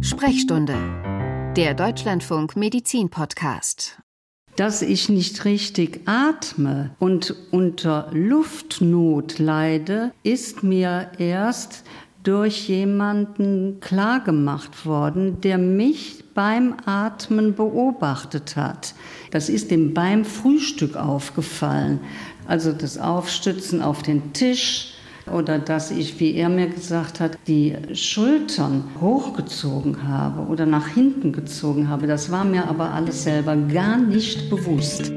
Sprechstunde, der Deutschlandfunk Medizin Podcast. Dass ich nicht richtig atme und unter Luftnot leide, ist mir erst durch jemanden klargemacht worden, der mich beim Atmen beobachtet hat. Das ist ihm beim Frühstück aufgefallen. Also das Aufstützen auf den Tisch, oder dass ich, wie er mir gesagt hat, die Schultern hochgezogen habe oder nach hinten gezogen habe. Das war mir aber alles selber gar nicht bewusst.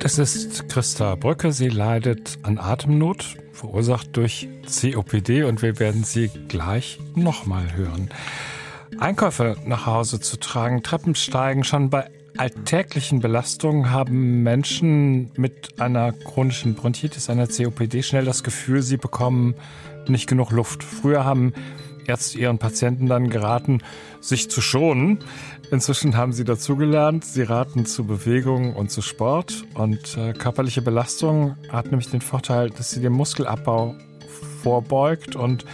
Das ist Christa Brücke. Sie leidet an Atemnot, verursacht durch COPD und wir werden sie gleich nochmal hören. Einkäufe nach Hause zu tragen, Treppensteigen, schon bei alltäglichen Belastungen haben Menschen mit einer chronischen Bronchitis, einer COPD, schnell das Gefühl, sie bekommen nicht genug Luft. Früher haben Ärzte ihren Patienten dann geraten, sich zu schonen. Inzwischen haben sie dazugelernt. Sie raten zu Bewegung und zu Sport. Und äh, körperliche Belastung hat nämlich den Vorteil, dass sie dem Muskelabbau vorbeugt und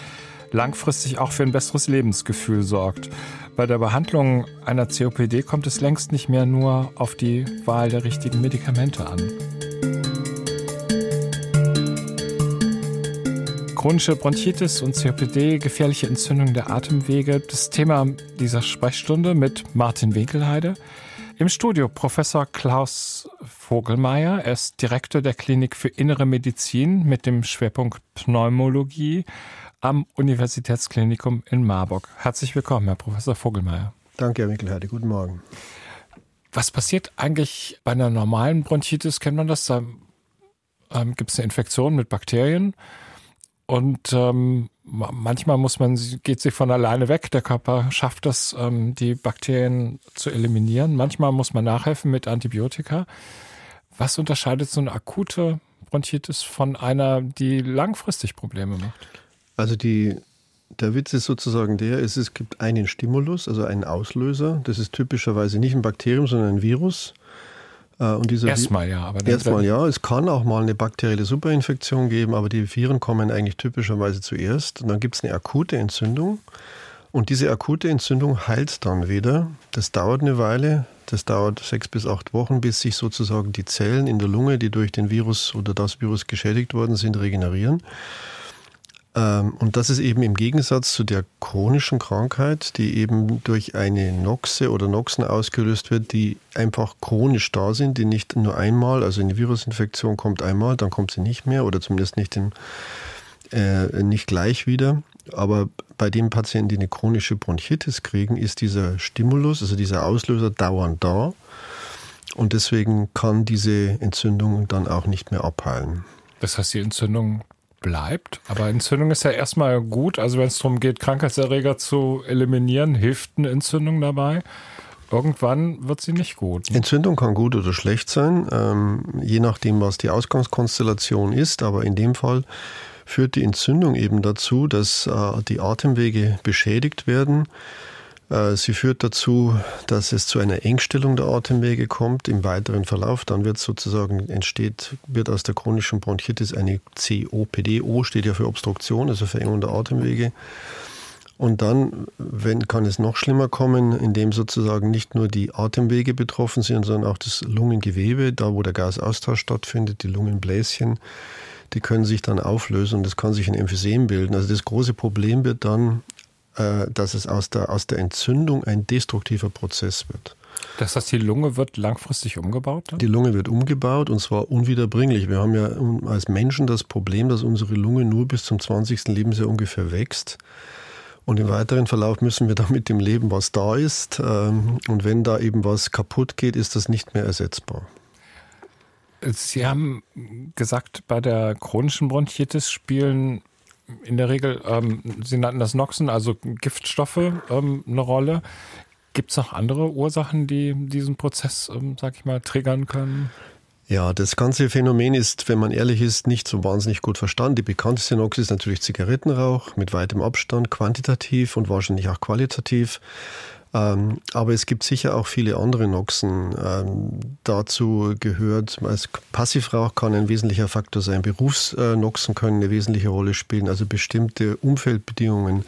langfristig auch für ein besseres Lebensgefühl sorgt. Bei der Behandlung einer COPD kommt es längst nicht mehr nur auf die Wahl der richtigen Medikamente an. Chronische Bronchitis und COPD, gefährliche Entzündung der Atemwege, das Thema dieser Sprechstunde mit Martin Winkelheide. Im Studio Professor Klaus Vogelmeier. Er ist Direktor der Klinik für Innere Medizin mit dem Schwerpunkt Pneumologie am Universitätsklinikum in Marburg. Herzlich willkommen, Herr Professor Vogelmeier. Danke, Herr Wickelheide. Guten Morgen. Was passiert eigentlich bei einer normalen Bronchitis? Kennt man das? Da ähm, gibt es eine Infektion mit Bakterien und ähm, manchmal muss man, geht sie von alleine weg. Der Körper schafft es, ähm, die Bakterien zu eliminieren. Manchmal muss man nachhelfen mit Antibiotika. Was unterscheidet so eine akute Bronchitis von einer, die langfristig Probleme macht? Also die, der Witz ist sozusagen der, es, es gibt einen Stimulus, also einen Auslöser. Das ist typischerweise nicht ein Bakterium, sondern ein Virus. Äh, und dieser erstmal ja, aber erstmal ja. Es kann auch mal eine bakterielle Superinfektion geben, aber die Viren kommen eigentlich typischerweise zuerst. Und dann gibt es eine akute Entzündung. Und diese akute Entzündung heilt dann wieder. Das dauert eine Weile. Das dauert sechs bis acht Wochen, bis sich sozusagen die Zellen in der Lunge, die durch den Virus oder das Virus geschädigt worden sind, regenerieren. Ähm, und das ist eben im Gegensatz zu der chronischen Krankheit, die eben durch eine Noxe oder Noxen ausgelöst wird, die einfach chronisch da sind, die nicht nur einmal, also eine Virusinfektion kommt einmal, dann kommt sie nicht mehr oder zumindest nicht, in, äh, nicht gleich wieder. Aber bei den Patienten, die eine chronische Bronchitis kriegen, ist dieser Stimulus, also dieser Auslöser dauernd da. Und deswegen kann diese Entzündung dann auch nicht mehr abheilen. Das heißt, die Entzündung bleibt. Aber Entzündung ist ja erstmal gut. Also wenn es darum geht, Krankheitserreger zu eliminieren, hilft eine Entzündung dabei. Irgendwann wird sie nicht gut. Entzündung kann gut oder schlecht sein, ähm, je nachdem, was die Ausgangskonstellation ist. Aber in dem Fall führt die Entzündung eben dazu, dass äh, die Atemwege beschädigt werden sie führt dazu, dass es zu einer Engstellung der Atemwege kommt im weiteren Verlauf. Dann wird sozusagen entsteht, wird aus der chronischen Bronchitis eine COPD. O steht ja für Obstruktion, also Verengung der Atemwege. Und dann, wenn, kann es noch schlimmer kommen, indem sozusagen nicht nur die Atemwege betroffen sind, sondern auch das Lungengewebe, da wo der Gasaustausch stattfindet, die Lungenbläschen, die können sich dann auflösen und es kann sich ein Emphysem bilden. Also das große Problem wird dann, äh, dass es aus der, aus der Entzündung ein destruktiver Prozess wird. Das heißt, die Lunge wird langfristig umgebaut? Dann? Die Lunge wird umgebaut und zwar unwiederbringlich. Wir haben ja als Menschen das Problem, dass unsere Lunge nur bis zum 20. Lebensjahr ungefähr wächst. Und im weiteren Verlauf müssen wir damit dem Leben, was da ist. Ähm, und wenn da eben was kaputt geht, ist das nicht mehr ersetzbar. Sie haben gesagt, bei der chronischen Bronchitis spielen in der Regel, ähm, Sie nannten das Noxen, also Giftstoffe, ähm, eine Rolle. Gibt es noch andere Ursachen, die diesen Prozess, ähm, sag ich mal, triggern können? Ja, das ganze Phänomen ist, wenn man ehrlich ist, nicht so wahnsinnig gut verstanden. Die bekannteste Nox ist natürlich Zigarettenrauch mit weitem Abstand, quantitativ und wahrscheinlich auch qualitativ. Ähm, aber es gibt sicher auch viele andere Noxen. Ähm, dazu gehört, als Passivrauch kann ein wesentlicher Faktor sein. Berufsnoxen können eine wesentliche Rolle spielen, also bestimmte Umfeldbedingungen.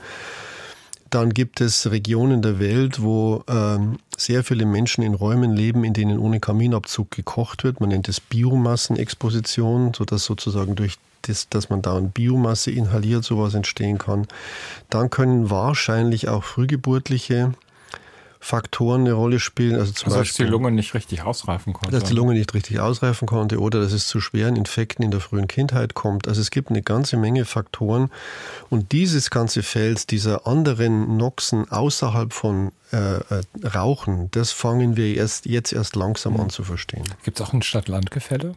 Dann gibt es Regionen der Welt, wo ähm, sehr viele Menschen in Räumen leben, in denen ohne Kaminabzug gekocht wird. Man nennt es Biomassenexposition, sodass sozusagen durch das, dass man da eine Biomasse inhaliert, sowas entstehen kann. Dann können wahrscheinlich auch frühgeburtliche Faktoren eine Rolle spielen. Also zum also, Beispiel, dass die Lunge nicht richtig ausreifen konnte. Dass die Lunge nicht richtig ausreifen konnte oder dass es zu schweren Infekten in der frühen Kindheit kommt. Also es gibt eine ganze Menge Faktoren. Und dieses ganze Feld dieser anderen Noxen außerhalb von äh, äh Rauchen, das fangen wir erst, jetzt erst langsam mhm. an zu verstehen. Gibt es auch ein Stadt-Land-Gefälle?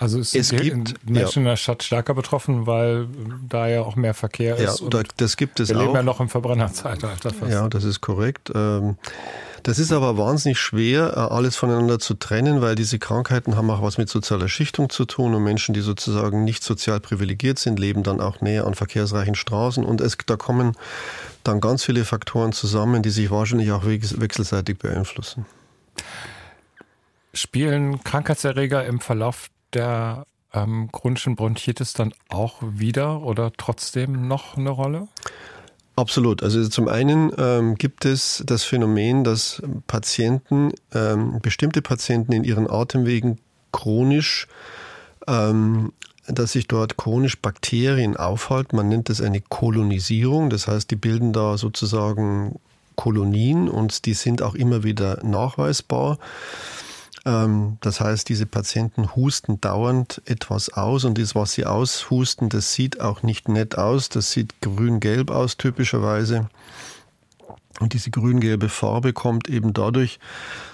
Also es, es gibt Menschen ja. in der Stadt stärker betroffen, weil da ja auch mehr Verkehr ist. Ja, da, das gibt es wir auch. Wir leben ja noch im Verbrennerzeitalter fast. Ja, das ist korrekt. Ähm, das ist aber wahnsinnig schwer, äh, alles voneinander zu trennen, weil diese Krankheiten haben auch was mit sozialer Schichtung zu tun und Menschen, die sozusagen nicht sozial privilegiert sind, leben dann auch näher an verkehrsreichen Straßen und es, da kommen dann ganz viele Faktoren zusammen, die sich wahrscheinlich auch wechselseitig beeinflussen. Spielen Krankheitserreger im Verlauf der ähm, chronischen Bronchitis dann auch wieder oder trotzdem noch eine Rolle? Absolut. Also zum einen ähm, gibt es das Phänomen, dass Patienten, ähm, bestimmte Patienten in ihren Atemwegen chronisch, ähm, dass sich dort chronisch Bakterien aufhalten. Man nennt das eine Kolonisierung. Das heißt, die bilden da sozusagen Kolonien und die sind auch immer wieder nachweisbar. Ähm, das heißt, diese Patienten husten dauernd etwas aus und das, was sie aushusten, das sieht auch nicht nett aus. Das sieht grün-gelb aus typischerweise. Und diese grün-gelbe Farbe kommt eben dadurch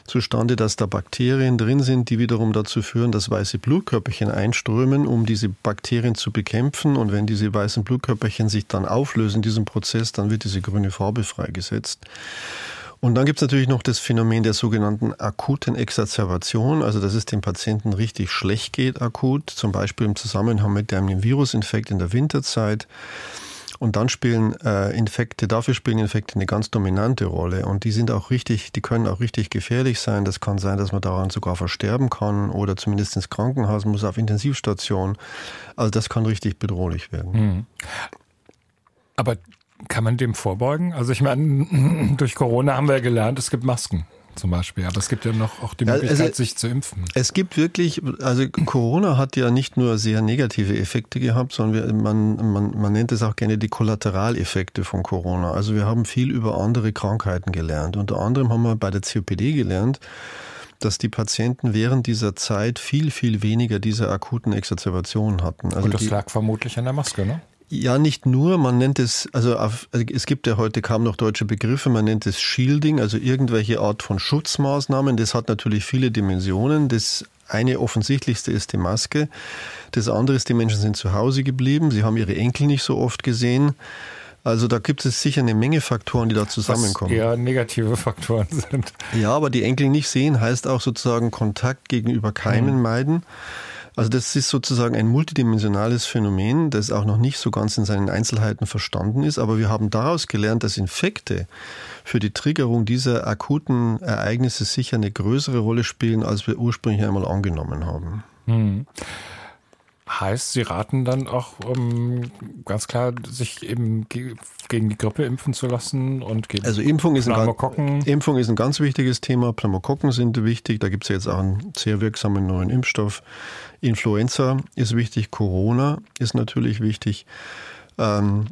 zustande, dass da Bakterien drin sind, die wiederum dazu führen, dass weiße Blutkörperchen einströmen, um diese Bakterien zu bekämpfen. Und wenn diese weißen Blutkörperchen sich dann auflösen in diesem Prozess, dann wird diese grüne Farbe freigesetzt. Und dann gibt es natürlich noch das Phänomen der sogenannten akuten Exacerbation, also dass es dem Patienten richtig schlecht geht akut, zum Beispiel im Zusammenhang mit einem Virusinfekt in der Winterzeit. Und dann spielen äh, Infekte, dafür spielen Infekte eine ganz dominante Rolle. Und die sind auch richtig, die können auch richtig gefährlich sein. Das kann sein, dass man daran sogar versterben kann oder zumindest ins Krankenhaus muss, auf Intensivstation. Also das kann richtig bedrohlich werden. Mhm. Aber kann man dem vorbeugen? Also ich meine, durch Corona haben wir ja gelernt, es gibt Masken zum Beispiel. Aber es gibt ja noch auch die Möglichkeit, also, sich zu impfen. Es gibt wirklich, also Corona hat ja nicht nur sehr negative Effekte gehabt, sondern wir, man, man, man nennt es auch gerne die Kollateraleffekte von Corona. Also wir haben viel über andere Krankheiten gelernt. Unter anderem haben wir bei der COPD gelernt, dass die Patienten während dieser Zeit viel, viel weniger diese akuten Exacerbationen hatten. Also Und das die, lag vermutlich an der Maske, ne? Ja, nicht nur. Man nennt es, also es gibt ja heute kaum noch deutsche Begriffe. Man nennt es Shielding, also irgendwelche Art von Schutzmaßnahmen. Das hat natürlich viele Dimensionen. Das eine offensichtlichste ist die Maske. Das andere ist, die Menschen sind zu Hause geblieben. Sie haben ihre Enkel nicht so oft gesehen. Also da gibt es sicher eine Menge Faktoren, die da zusammenkommen. Was eher negative Faktoren sind. Ja, aber die Enkel nicht sehen heißt auch sozusagen Kontakt gegenüber Keimen mhm. meiden. Also das ist sozusagen ein multidimensionales Phänomen, das auch noch nicht so ganz in seinen Einzelheiten verstanden ist. Aber wir haben daraus gelernt, dass Infekte für die Triggerung dieser akuten Ereignisse sicher eine größere Rolle spielen, als wir ursprünglich einmal angenommen haben. Hm. Heißt, Sie raten dann auch um, ganz klar, sich eben gegen die Grippe impfen zu lassen und gegen also Impfung ist, ein, Impfung ist ein ganz wichtiges Thema. Pneumokokken sind wichtig. Da gibt es jetzt auch einen sehr wirksamen neuen Impfstoff. Influenza ist wichtig. Corona ist natürlich wichtig. Ähm,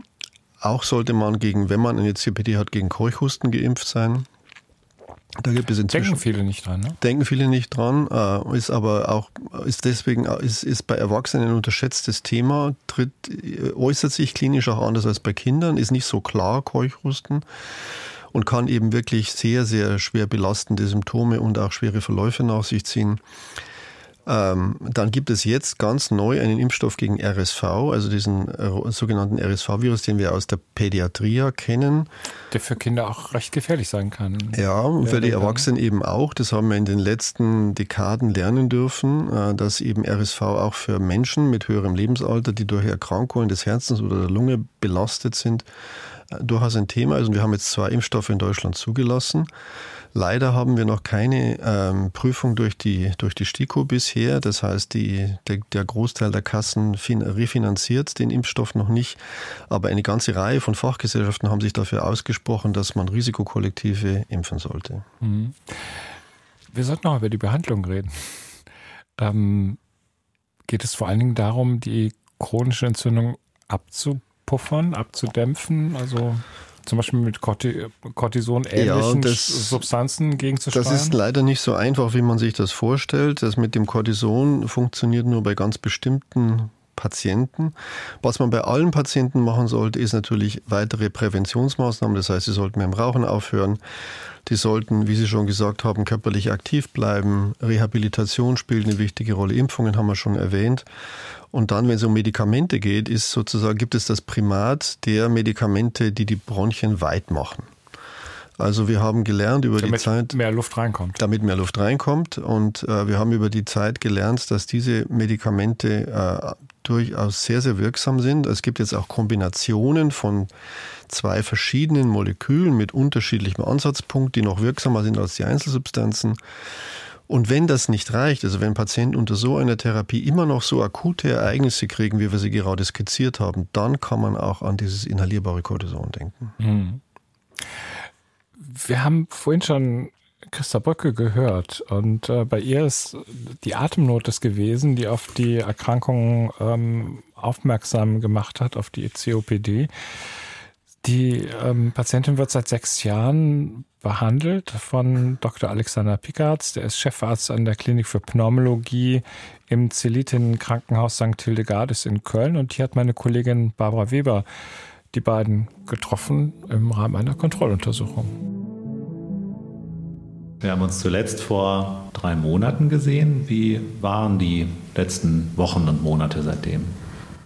auch sollte man gegen, wenn man eine CPD hat, gegen Keuchhusten geimpft sein. Da gibt es inzwischen. Denken viele nicht dran, ne? Denken viele nicht dran, äh, ist aber auch, ist deswegen, ist, ist bei Erwachsenen ein unterschätztes Thema, tritt, äußert sich klinisch auch anders als bei Kindern, ist nicht so klar, Keuchhusten und kann eben wirklich sehr, sehr schwer belastende Symptome und auch schwere Verläufe nach sich ziehen. Ähm, dann gibt es jetzt ganz neu einen Impfstoff gegen RSV, also diesen äh, sogenannten RSV-Virus, den wir aus der Pädiatrie kennen. Der für Kinder auch recht gefährlich sein kann. Ja, und für die Erwachsenen eben auch. Das haben wir in den letzten Dekaden lernen dürfen, äh, dass eben RSV auch für Menschen mit höherem Lebensalter, die durch Erkrankungen des Herzens oder der Lunge belastet sind, äh, durchaus ein Thema ist. Und wir haben jetzt zwei Impfstoffe in Deutschland zugelassen. Leider haben wir noch keine ähm, Prüfung durch die, durch die STIKO bisher. Das heißt, die, der, der Großteil der Kassen fin, refinanziert den Impfstoff noch nicht. Aber eine ganze Reihe von Fachgesellschaften haben sich dafür ausgesprochen, dass man Risikokollektive impfen sollte. Mhm. Wir sollten noch über die Behandlung reden. Ähm, geht es vor allen Dingen darum, die chronische Entzündung abzupuffern, abzudämpfen? Also zum Beispiel mit Cortison-ähnlichen ja, Substanzen gegenzusteuern? Das ist leider nicht so einfach, wie man sich das vorstellt. Das mit dem Cortison funktioniert nur bei ganz bestimmten Patienten. Was man bei allen Patienten machen sollte, ist natürlich weitere Präventionsmaßnahmen. Das heißt, sie sollten mit dem Rauchen aufhören. Die sollten, wie Sie schon gesagt haben, körperlich aktiv bleiben. Rehabilitation spielt eine wichtige Rolle. Impfungen haben wir schon erwähnt. Und dann, wenn es um Medikamente geht, ist sozusagen, gibt es das Primat der Medikamente, die die Bronchien weit machen. Also wir haben gelernt über damit die Zeit, mehr Luft reinkommt. Damit mehr Luft reinkommt. Und äh, wir haben über die Zeit gelernt, dass diese Medikamente äh, durchaus sehr, sehr wirksam sind. Es gibt jetzt auch Kombinationen von zwei verschiedenen Molekülen mit unterschiedlichem Ansatzpunkt, die noch wirksamer sind als die Einzelsubstanzen. Und wenn das nicht reicht, also wenn Patienten unter so einer Therapie immer noch so akute Ereignisse kriegen, wie wir sie gerade skizziert haben, dann kann man auch an dieses inhalierbare Cortison denken. Mhm. Wir haben vorhin schon Christa Brücke gehört und äh, bei ihr ist die Atemnot es gewesen, die auf die Erkrankung ähm, aufmerksam gemacht hat, auf die COPD. Die ähm, Patientin wird seit sechs Jahren behandelt von Dr. Alexander Pickards. Der ist Chefarzt an der Klinik für Pneumologie im Zelitin Krankenhaus St. Hildegardis in Köln. Und hier hat meine Kollegin Barbara Weber die beiden getroffen im Rahmen einer Kontrolluntersuchung. Wir haben uns zuletzt vor drei Monaten gesehen. Wie waren die letzten Wochen und Monate seitdem?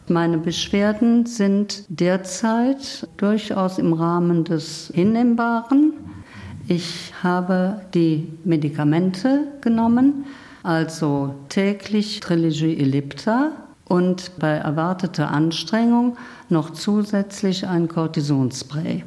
Meine Beschwerden sind derzeit durchaus im Rahmen des Hinnehmbaren. Ich habe die Medikamente genommen, also täglich Trilogy Ellipta und bei erwarteter Anstrengung noch zusätzlich ein Cortisonspray.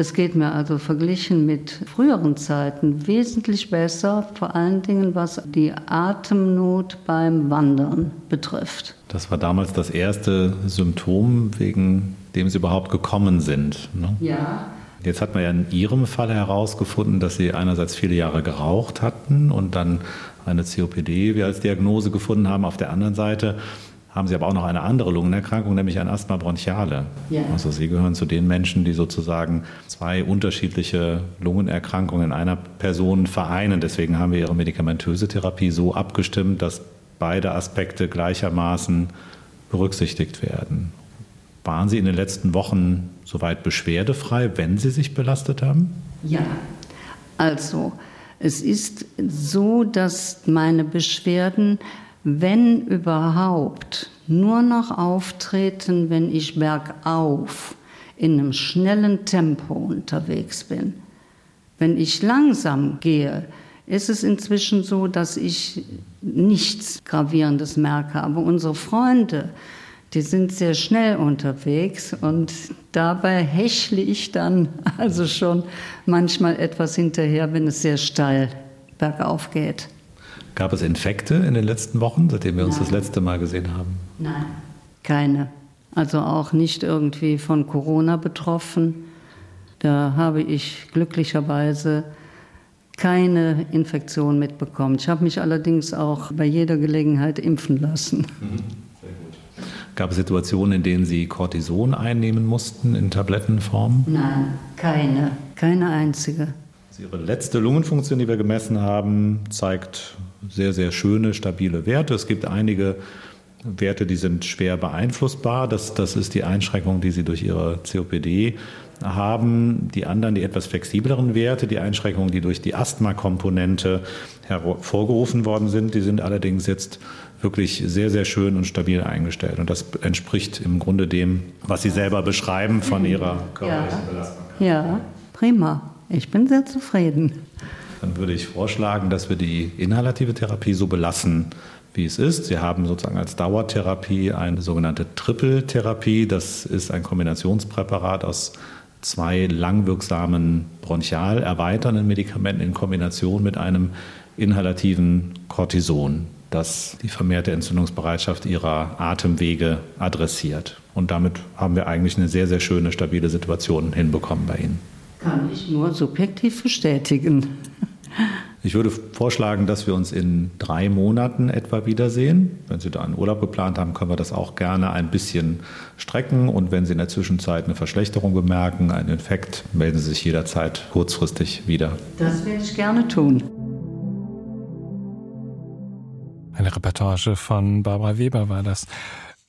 Es geht mir also verglichen mit früheren Zeiten wesentlich besser, vor allen Dingen was die Atemnot beim Wandern betrifft. Das war damals das erste Symptom, wegen dem Sie überhaupt gekommen sind. Ne? Ja. Jetzt hat man ja in Ihrem Fall herausgefunden, dass Sie einerseits viele Jahre geraucht hatten und dann eine COPD wir als Diagnose gefunden haben. Auf der anderen Seite haben sie aber auch noch eine andere Lungenerkrankung, nämlich ein Asthma bronchiale. Ja. Also sie gehören zu den Menschen, die sozusagen zwei unterschiedliche Lungenerkrankungen in einer Person vereinen. Deswegen haben wir ihre medikamentöse Therapie so abgestimmt, dass beide Aspekte gleichermaßen berücksichtigt werden. Waren Sie in den letzten Wochen soweit beschwerdefrei, wenn Sie sich belastet haben? Ja, also es ist so, dass meine Beschwerden wenn überhaupt, nur noch auftreten, wenn ich bergauf in einem schnellen Tempo unterwegs bin. Wenn ich langsam gehe, ist es inzwischen so, dass ich nichts Gravierendes merke. Aber unsere Freunde, die sind sehr schnell unterwegs und dabei hechle ich dann also schon manchmal etwas hinterher, wenn es sehr steil bergauf geht. Gab es Infekte in den letzten Wochen, seitdem wir uns Nein. das letzte Mal gesehen haben? Nein, keine. Also auch nicht irgendwie von Corona betroffen. Da habe ich glücklicherweise keine Infektion mitbekommen. Ich habe mich allerdings auch bei jeder Gelegenheit impfen lassen. Mhm. Gab es Situationen, in denen Sie Cortison einnehmen mussten in Tablettenform? Nein, keine. Keine einzige. Ihre letzte Lungenfunktion, die wir gemessen haben, zeigt sehr, sehr schöne, stabile Werte. Es gibt einige Werte, die sind schwer beeinflussbar. Das, das ist die Einschränkung, die Sie durch Ihre COPD haben. Die anderen, die etwas flexibleren Werte, die Einschränkungen, die durch die Asthma-Komponente hervorgerufen worden sind, die sind allerdings jetzt wirklich sehr, sehr schön und stabil eingestellt. Und das entspricht im Grunde dem, was Sie selber beschreiben von Ihrer körperlichen ja. Belastbarkeit. Ja, prima. Ich bin sehr zufrieden dann würde ich vorschlagen, dass wir die inhalative Therapie so belassen, wie es ist. Sie haben sozusagen als Dauertherapie eine sogenannte Triple-Therapie. Das ist ein Kombinationspräparat aus zwei langwirksamen bronchial erweiternden Medikamenten in Kombination mit einem inhalativen Cortison, das die vermehrte Entzündungsbereitschaft ihrer Atemwege adressiert. Und damit haben wir eigentlich eine sehr, sehr schöne, stabile Situation hinbekommen bei Ihnen. Kann ich nur subjektiv bestätigen. Ich würde vorschlagen, dass wir uns in drei Monaten etwa wiedersehen. Wenn Sie da einen Urlaub geplant haben, können wir das auch gerne ein bisschen strecken. Und wenn Sie in der Zwischenzeit eine Verschlechterung bemerken, einen Infekt, melden Sie sich jederzeit kurzfristig wieder. Das werde ich gerne tun. Eine Reportage von Barbara Weber war das.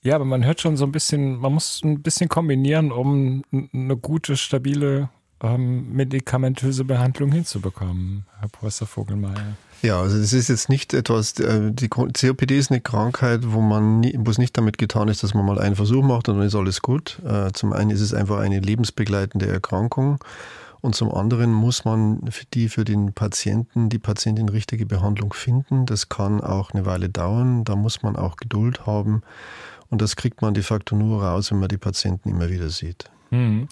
Ja, aber man hört schon so ein bisschen, man muss ein bisschen kombinieren, um eine gute, stabile ähm, medikamentöse Behandlung hinzubekommen, Herr Professor Vogelmeier. Ja, also es ist jetzt nicht etwas, äh, die COPD ist eine Krankheit, wo man nie, wo es nicht damit getan ist, dass man mal einen Versuch macht und dann ist alles gut. Äh, zum einen ist es einfach eine lebensbegleitende Erkrankung und zum anderen muss man für die für den Patienten, die Patientin richtige Behandlung finden. Das kann auch eine Weile dauern, da muss man auch Geduld haben und das kriegt man de facto nur raus, wenn man die Patienten immer wieder sieht. Mhm.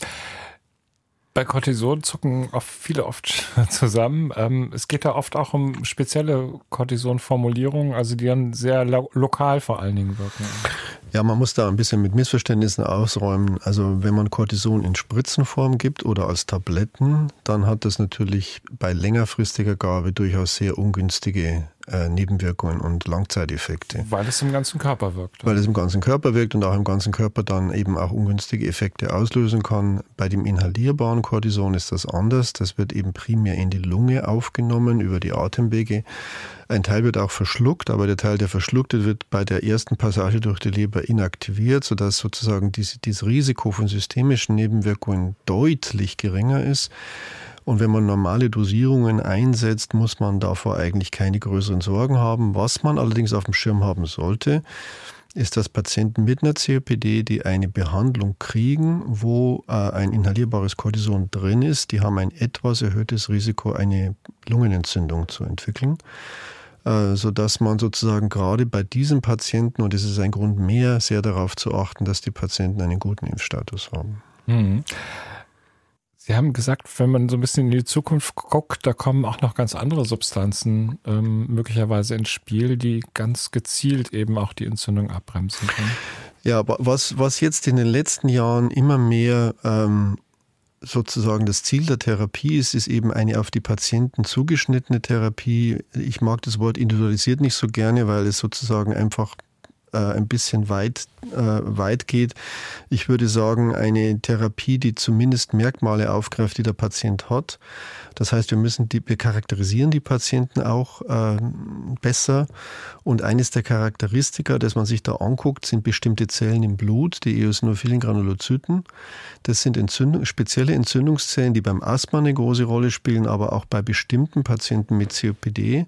Bei Cortison zucken oft viele oft zusammen. Ähm, es geht da oft auch um spezielle Cortison-Formulierungen, also die dann sehr lo lokal vor allen Dingen wirken. Ja, man muss da ein bisschen mit Missverständnissen ausräumen. Also wenn man Cortison in Spritzenform gibt oder als Tabletten, dann hat das natürlich bei längerfristiger Gabe durchaus sehr ungünstige äh, Nebenwirkungen und Langzeiteffekte. Weil es im ganzen Körper wirkt. Weil es im ganzen Körper wirkt und auch im ganzen Körper dann eben auch ungünstige Effekte auslösen kann. Bei dem inhalierbaren Cortison ist das anders. Das wird eben primär in die Lunge aufgenommen über die Atemwege. Ein Teil wird auch verschluckt, aber der Teil, der verschluckt wird, wird bei der ersten Passage durch die Leber inaktiviert, sodass sozusagen diese, dieses Risiko von systemischen Nebenwirkungen deutlich geringer ist. Und wenn man normale Dosierungen einsetzt, muss man davor eigentlich keine größeren Sorgen haben. Was man allerdings auf dem Schirm haben sollte, ist, dass Patienten mit einer COPD, die eine Behandlung kriegen, wo äh, ein inhalierbares Cortison drin ist, die haben ein etwas erhöhtes Risiko, eine Lungenentzündung zu entwickeln äh, sodass man sozusagen gerade bei diesen Patienten, und es ist ein Grund mehr, sehr darauf zu achten, dass die Patienten einen guten Impfstatus haben. Mhm. Sie haben gesagt, wenn man so ein bisschen in die Zukunft guckt, da kommen auch noch ganz andere Substanzen ähm, möglicherweise ins Spiel, die ganz gezielt eben auch die Entzündung abbremsen können. Ja, was, was jetzt in den letzten Jahren immer mehr ähm, sozusagen das Ziel der Therapie ist, ist eben eine auf die Patienten zugeschnittene Therapie. Ich mag das Wort individualisiert nicht so gerne, weil es sozusagen einfach äh, ein bisschen weit, äh, weit geht. Ich würde sagen, eine Therapie, die zumindest Merkmale aufgreift, die der Patient hat. Das heißt, wir müssen die, wir charakterisieren die Patienten auch äh, besser. Und eines der Charakteristika, das man sich da anguckt, sind bestimmte Zellen im Blut, die eosinophilen Granulozyten. Das sind Entzündung, spezielle Entzündungszellen, die beim Asthma eine große Rolle spielen, aber auch bei bestimmten Patienten mit COPD.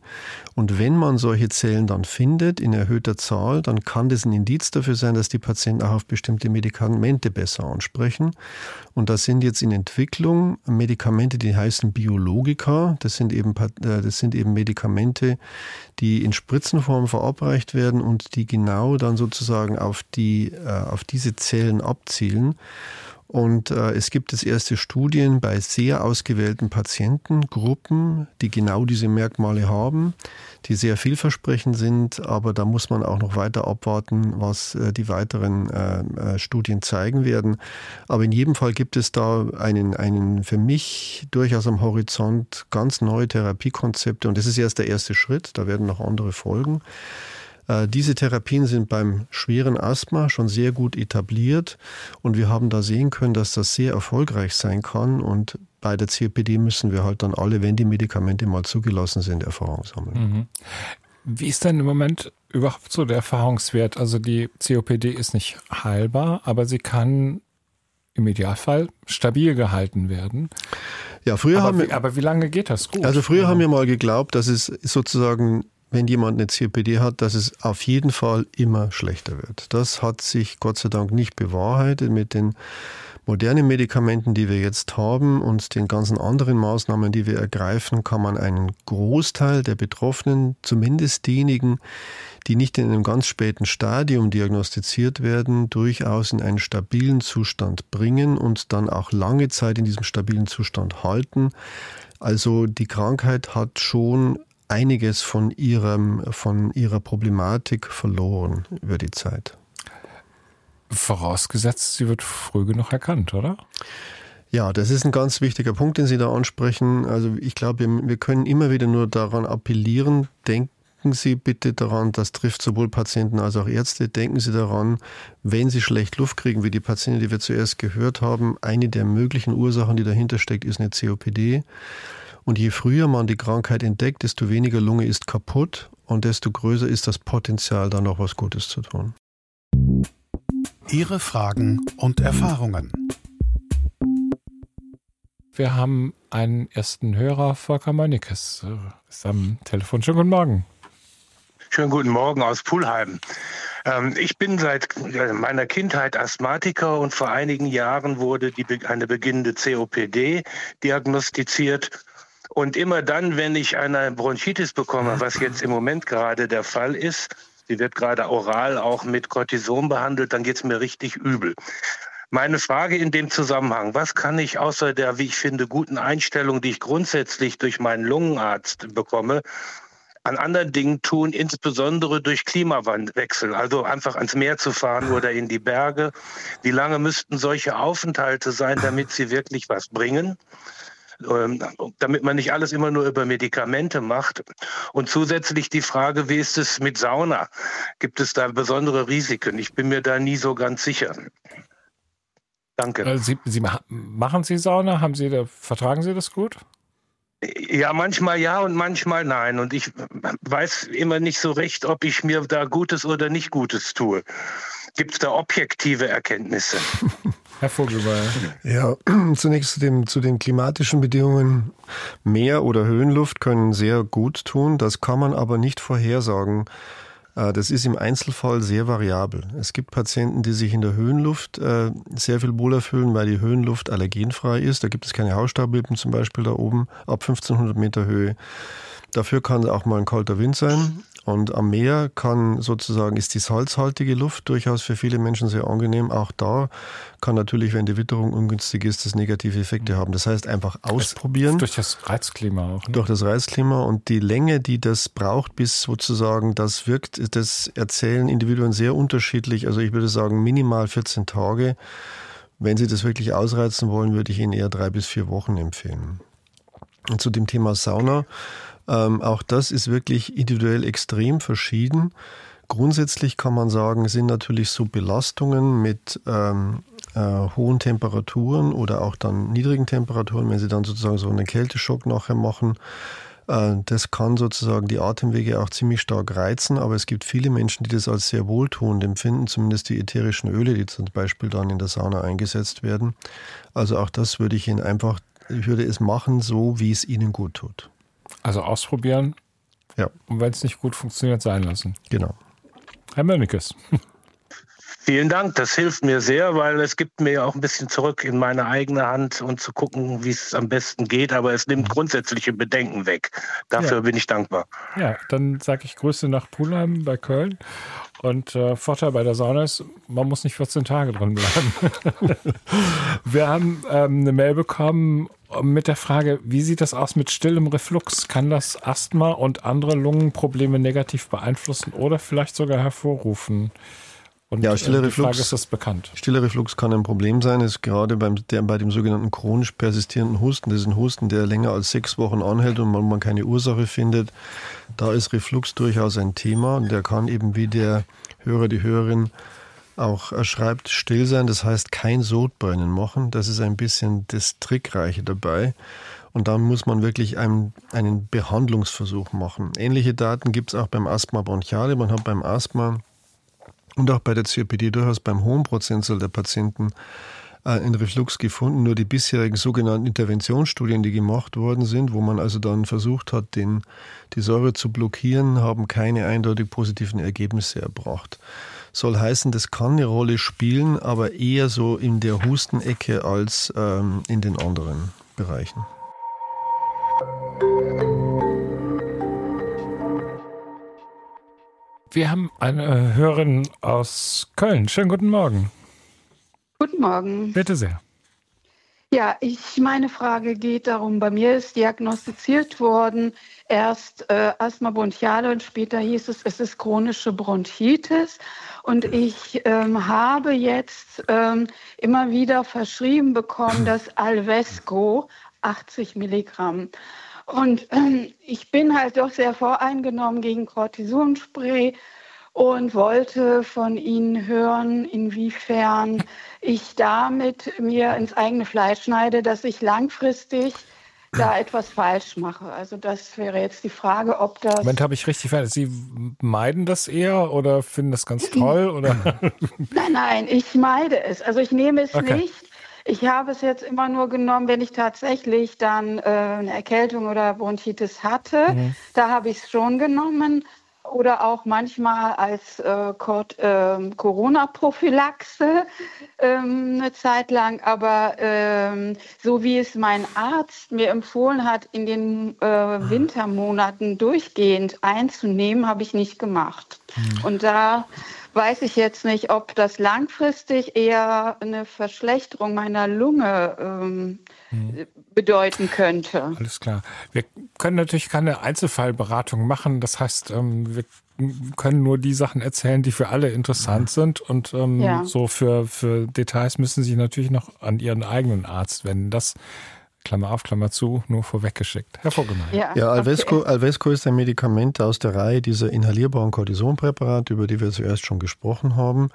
Und wenn man solche Zellen dann findet in erhöhter Zahl, dann kann das ein Indiz dafür sein, dass die Patienten auch auf bestimmte Medikamente besser ansprechen. Und da sind jetzt in Entwicklung Medikamente, die heißen Biologika. Das sind eben, äh, das sind eben Medikamente, die in Spritzenform verabreicht werden und die genau dann sozusagen auf, die, äh, auf diese Zellen abzielen. Und äh, es gibt jetzt erste Studien bei sehr ausgewählten Patientengruppen, die genau diese Merkmale haben, die sehr vielversprechend sind. Aber da muss man auch noch weiter abwarten, was äh, die weiteren äh, äh, Studien zeigen werden. Aber in jedem Fall gibt es da einen, einen für mich durchaus am Horizont ganz neue Therapiekonzepte. Und das ist erst der erste Schritt. Da werden noch andere folgen. Äh, diese Therapien sind beim schweren Asthma schon sehr gut etabliert und wir haben da sehen können, dass das sehr erfolgreich sein kann und bei der COPD müssen wir halt dann alle, wenn die Medikamente mal zugelassen sind, Erfahrung sammeln. Mhm. Wie ist denn im Moment überhaupt so der Erfahrungswert? Also die COPD ist nicht heilbar, aber sie kann im Idealfall stabil gehalten werden. Ja, früher aber haben wir, aber wie lange geht das gut? Also früher haben wir mal geglaubt, dass es sozusagen wenn jemand eine COPD hat, dass es auf jeden Fall immer schlechter wird. Das hat sich Gott sei Dank nicht bewahrheitet mit den modernen Medikamenten, die wir jetzt haben und den ganzen anderen Maßnahmen, die wir ergreifen, kann man einen Großteil der Betroffenen, zumindest diejenigen, die nicht in einem ganz späten Stadium diagnostiziert werden, durchaus in einen stabilen Zustand bringen und dann auch lange Zeit in diesem stabilen Zustand halten. Also die Krankheit hat schon einiges von, ihrem, von ihrer Problematik verloren über die Zeit. Vorausgesetzt, sie wird früh genug erkannt, oder? Ja, das ist ein ganz wichtiger Punkt, den Sie da ansprechen. Also ich glaube, wir können immer wieder nur daran appellieren, denken Sie bitte daran, das trifft sowohl Patienten als auch Ärzte, denken Sie daran, wenn Sie schlecht Luft kriegen, wie die Patienten, die wir zuerst gehört haben, eine der möglichen Ursachen, die dahinter steckt, ist eine COPD. Und je früher man die Krankheit entdeckt, desto weniger Lunge ist kaputt und desto größer ist das Potenzial, da noch was Gutes zu tun. Ihre Fragen und Erfahrungen. Wir haben einen ersten Hörer, Volker Mönnikes, ist am Telefon. Schönen guten Morgen. Schönen guten Morgen aus Pulheim. Ähm, ich bin seit meiner Kindheit Asthmatiker und vor einigen Jahren wurde die, eine beginnende COPD diagnostiziert. Und immer dann, wenn ich eine Bronchitis bekomme, was jetzt im Moment gerade der Fall ist, sie wird gerade oral auch mit Cortison behandelt, dann geht es mir richtig übel. Meine Frage in dem Zusammenhang, was kann ich außer der, wie ich finde, guten Einstellung, die ich grundsätzlich durch meinen Lungenarzt bekomme, an anderen Dingen tun, insbesondere durch Klimawandel, also einfach ans Meer zu fahren oder in die Berge. Wie lange müssten solche Aufenthalte sein, damit sie wirklich was bringen? Ähm, damit man nicht alles immer nur über Medikamente macht. Und zusätzlich die Frage, wie ist es mit Sauna? Gibt es da besondere Risiken? Ich bin mir da nie so ganz sicher. Danke. Äh, Sie, Sie machen Sie Sauna? Haben Sie da, vertragen Sie das gut? Ja, manchmal ja und manchmal nein. Und ich weiß immer nicht so recht, ob ich mir da Gutes oder nicht Gutes tue. Gibt es da objektive Erkenntnisse? Herr Vogelmeier. Ja, zunächst zu, dem, zu den klimatischen Bedingungen. Meer- oder Höhenluft können sehr gut tun. Das kann man aber nicht vorhersagen. Äh, das ist im Einzelfall sehr variabel. Es gibt Patienten, die sich in der Höhenluft äh, sehr viel wohler fühlen, weil die Höhenluft allergenfrei ist. Da gibt es keine Hausstaubmilben zum Beispiel da oben ab 1500 Meter Höhe. Dafür kann auch mal ein kalter Wind sein. Und am Meer kann sozusagen, ist die salzhaltige Luft durchaus für viele Menschen sehr angenehm. Auch da kann natürlich, wenn die Witterung ungünstig ist, das negative Effekte haben. Das heißt, einfach ausprobieren. Durch das Reizklima auch. Ne? Durch das Reizklima und die Länge, die das braucht, bis sozusagen das wirkt, das erzählen Individuen sehr unterschiedlich. Also ich würde sagen, minimal 14 Tage. Wenn Sie das wirklich ausreizen wollen, würde ich Ihnen eher drei bis vier Wochen empfehlen. Und zu dem Thema Sauna. Ähm, auch das ist wirklich individuell extrem verschieden. Grundsätzlich kann man sagen, sind natürlich so Belastungen mit ähm, äh, hohen Temperaturen oder auch dann niedrigen Temperaturen, wenn sie dann sozusagen so einen Kälteschock nachher machen, äh, das kann sozusagen die Atemwege auch ziemlich stark reizen, aber es gibt viele Menschen, die das als sehr wohltuend empfinden, zumindest die ätherischen Öle, die zum Beispiel dann in der Sauna eingesetzt werden. Also auch das würde ich Ihnen einfach, ich würde es machen, so wie es Ihnen gut tut. Also ausprobieren. Ja. Und wenn es nicht gut funktioniert, sein lassen. Genau. Herr Mönnikes. Vielen Dank, das hilft mir sehr, weil es gibt mir auch ein bisschen zurück in meine eigene Hand und zu gucken, wie es am besten geht, aber es nimmt grundsätzliche Bedenken weg. Dafür ja. bin ich dankbar. Ja, dann sage ich Grüße nach Pulheim bei Köln und äh, Vorteil bei der Sauna ist, man muss nicht 14 Tage drin bleiben. Wir haben ähm, eine Mail bekommen mit der Frage, wie sieht das aus mit stillem Reflux? Kann das Asthma und andere Lungenprobleme negativ beeinflussen oder vielleicht sogar hervorrufen? Und ja, stiller Reflux, ist das bekannt? Stiller Reflux kann ein Problem sein, ist gerade beim, der, bei dem sogenannten chronisch persistierenden Husten. Das ist ein Husten, der länger als sechs Wochen anhält und man, man keine Ursache findet. Da ist Reflux durchaus ein Thema und der kann eben wie der Hörer, die Hörerin auch schreibt, still sein. Das heißt, kein Sodbrennen machen. Das ist ein bisschen das Trickreiche dabei. Und dann muss man wirklich einen, einen Behandlungsversuch machen. Ähnliche Daten gibt es auch beim Asthma bronchiale. Man hat beim Asthma und auch bei der COPD durchaus beim hohen Prozentzahl der Patienten äh, einen Reflux gefunden. Nur die bisherigen sogenannten Interventionsstudien, die gemacht worden sind, wo man also dann versucht hat, den, die Säure zu blockieren, haben keine eindeutig positiven Ergebnisse erbracht. Soll heißen, das kann eine Rolle spielen, aber eher so in der Hustenecke als ähm, in den anderen Bereichen. Wir haben eine Hörerin aus Köln. Schönen guten Morgen. Guten Morgen. Bitte sehr. Ja, ich, meine Frage geht darum, bei mir ist diagnostiziert worden, erst äh, Asthma bronchiale und später hieß es, es ist chronische Bronchitis. Und ich ähm, habe jetzt ähm, immer wieder verschrieben bekommen, das Alvesco 80 Milligramm. Und ähm, ich bin halt doch sehr voreingenommen gegen Cortisonspray und wollte von Ihnen hören, inwiefern ich damit mir ins eigene Fleisch schneide, dass ich langfristig da etwas falsch mache. Also das wäre jetzt die Frage, ob das. Moment, habe ich richtig verstanden. Sie meiden das eher oder finden das ganz toll? Oder? nein, nein, ich meide es. Also ich nehme es okay. nicht. Ich habe es jetzt immer nur genommen, wenn ich tatsächlich dann äh, eine Erkältung oder Bronchitis hatte. Mhm. Da habe ich es schon genommen oder auch manchmal als äh, äh, Corona-Prophylaxe ähm, eine Zeit lang. Aber ähm, so wie es mein Arzt mir empfohlen hat, in den äh, Wintermonaten durchgehend einzunehmen, habe ich nicht gemacht. Mhm. Und da weiß ich jetzt nicht, ob das langfristig eher eine Verschlechterung meiner Lunge ähm, hm. bedeuten könnte. Alles klar. Wir können natürlich keine Einzelfallberatung machen. Das heißt, ähm, wir können nur die Sachen erzählen, die für alle interessant sind. Und ähm, ja. so für, für Details müssen Sie natürlich noch an Ihren eigenen Arzt wenden. Das Klammer auf, Klammer zu, nur vorweggeschickt. Herr Vogelmann. Ja, ja Alvesco, okay. Alvesco ist ein Medikament aus der Reihe dieser inhalierbaren Cortisonpräparate, über die wir zuerst schon gesprochen haben.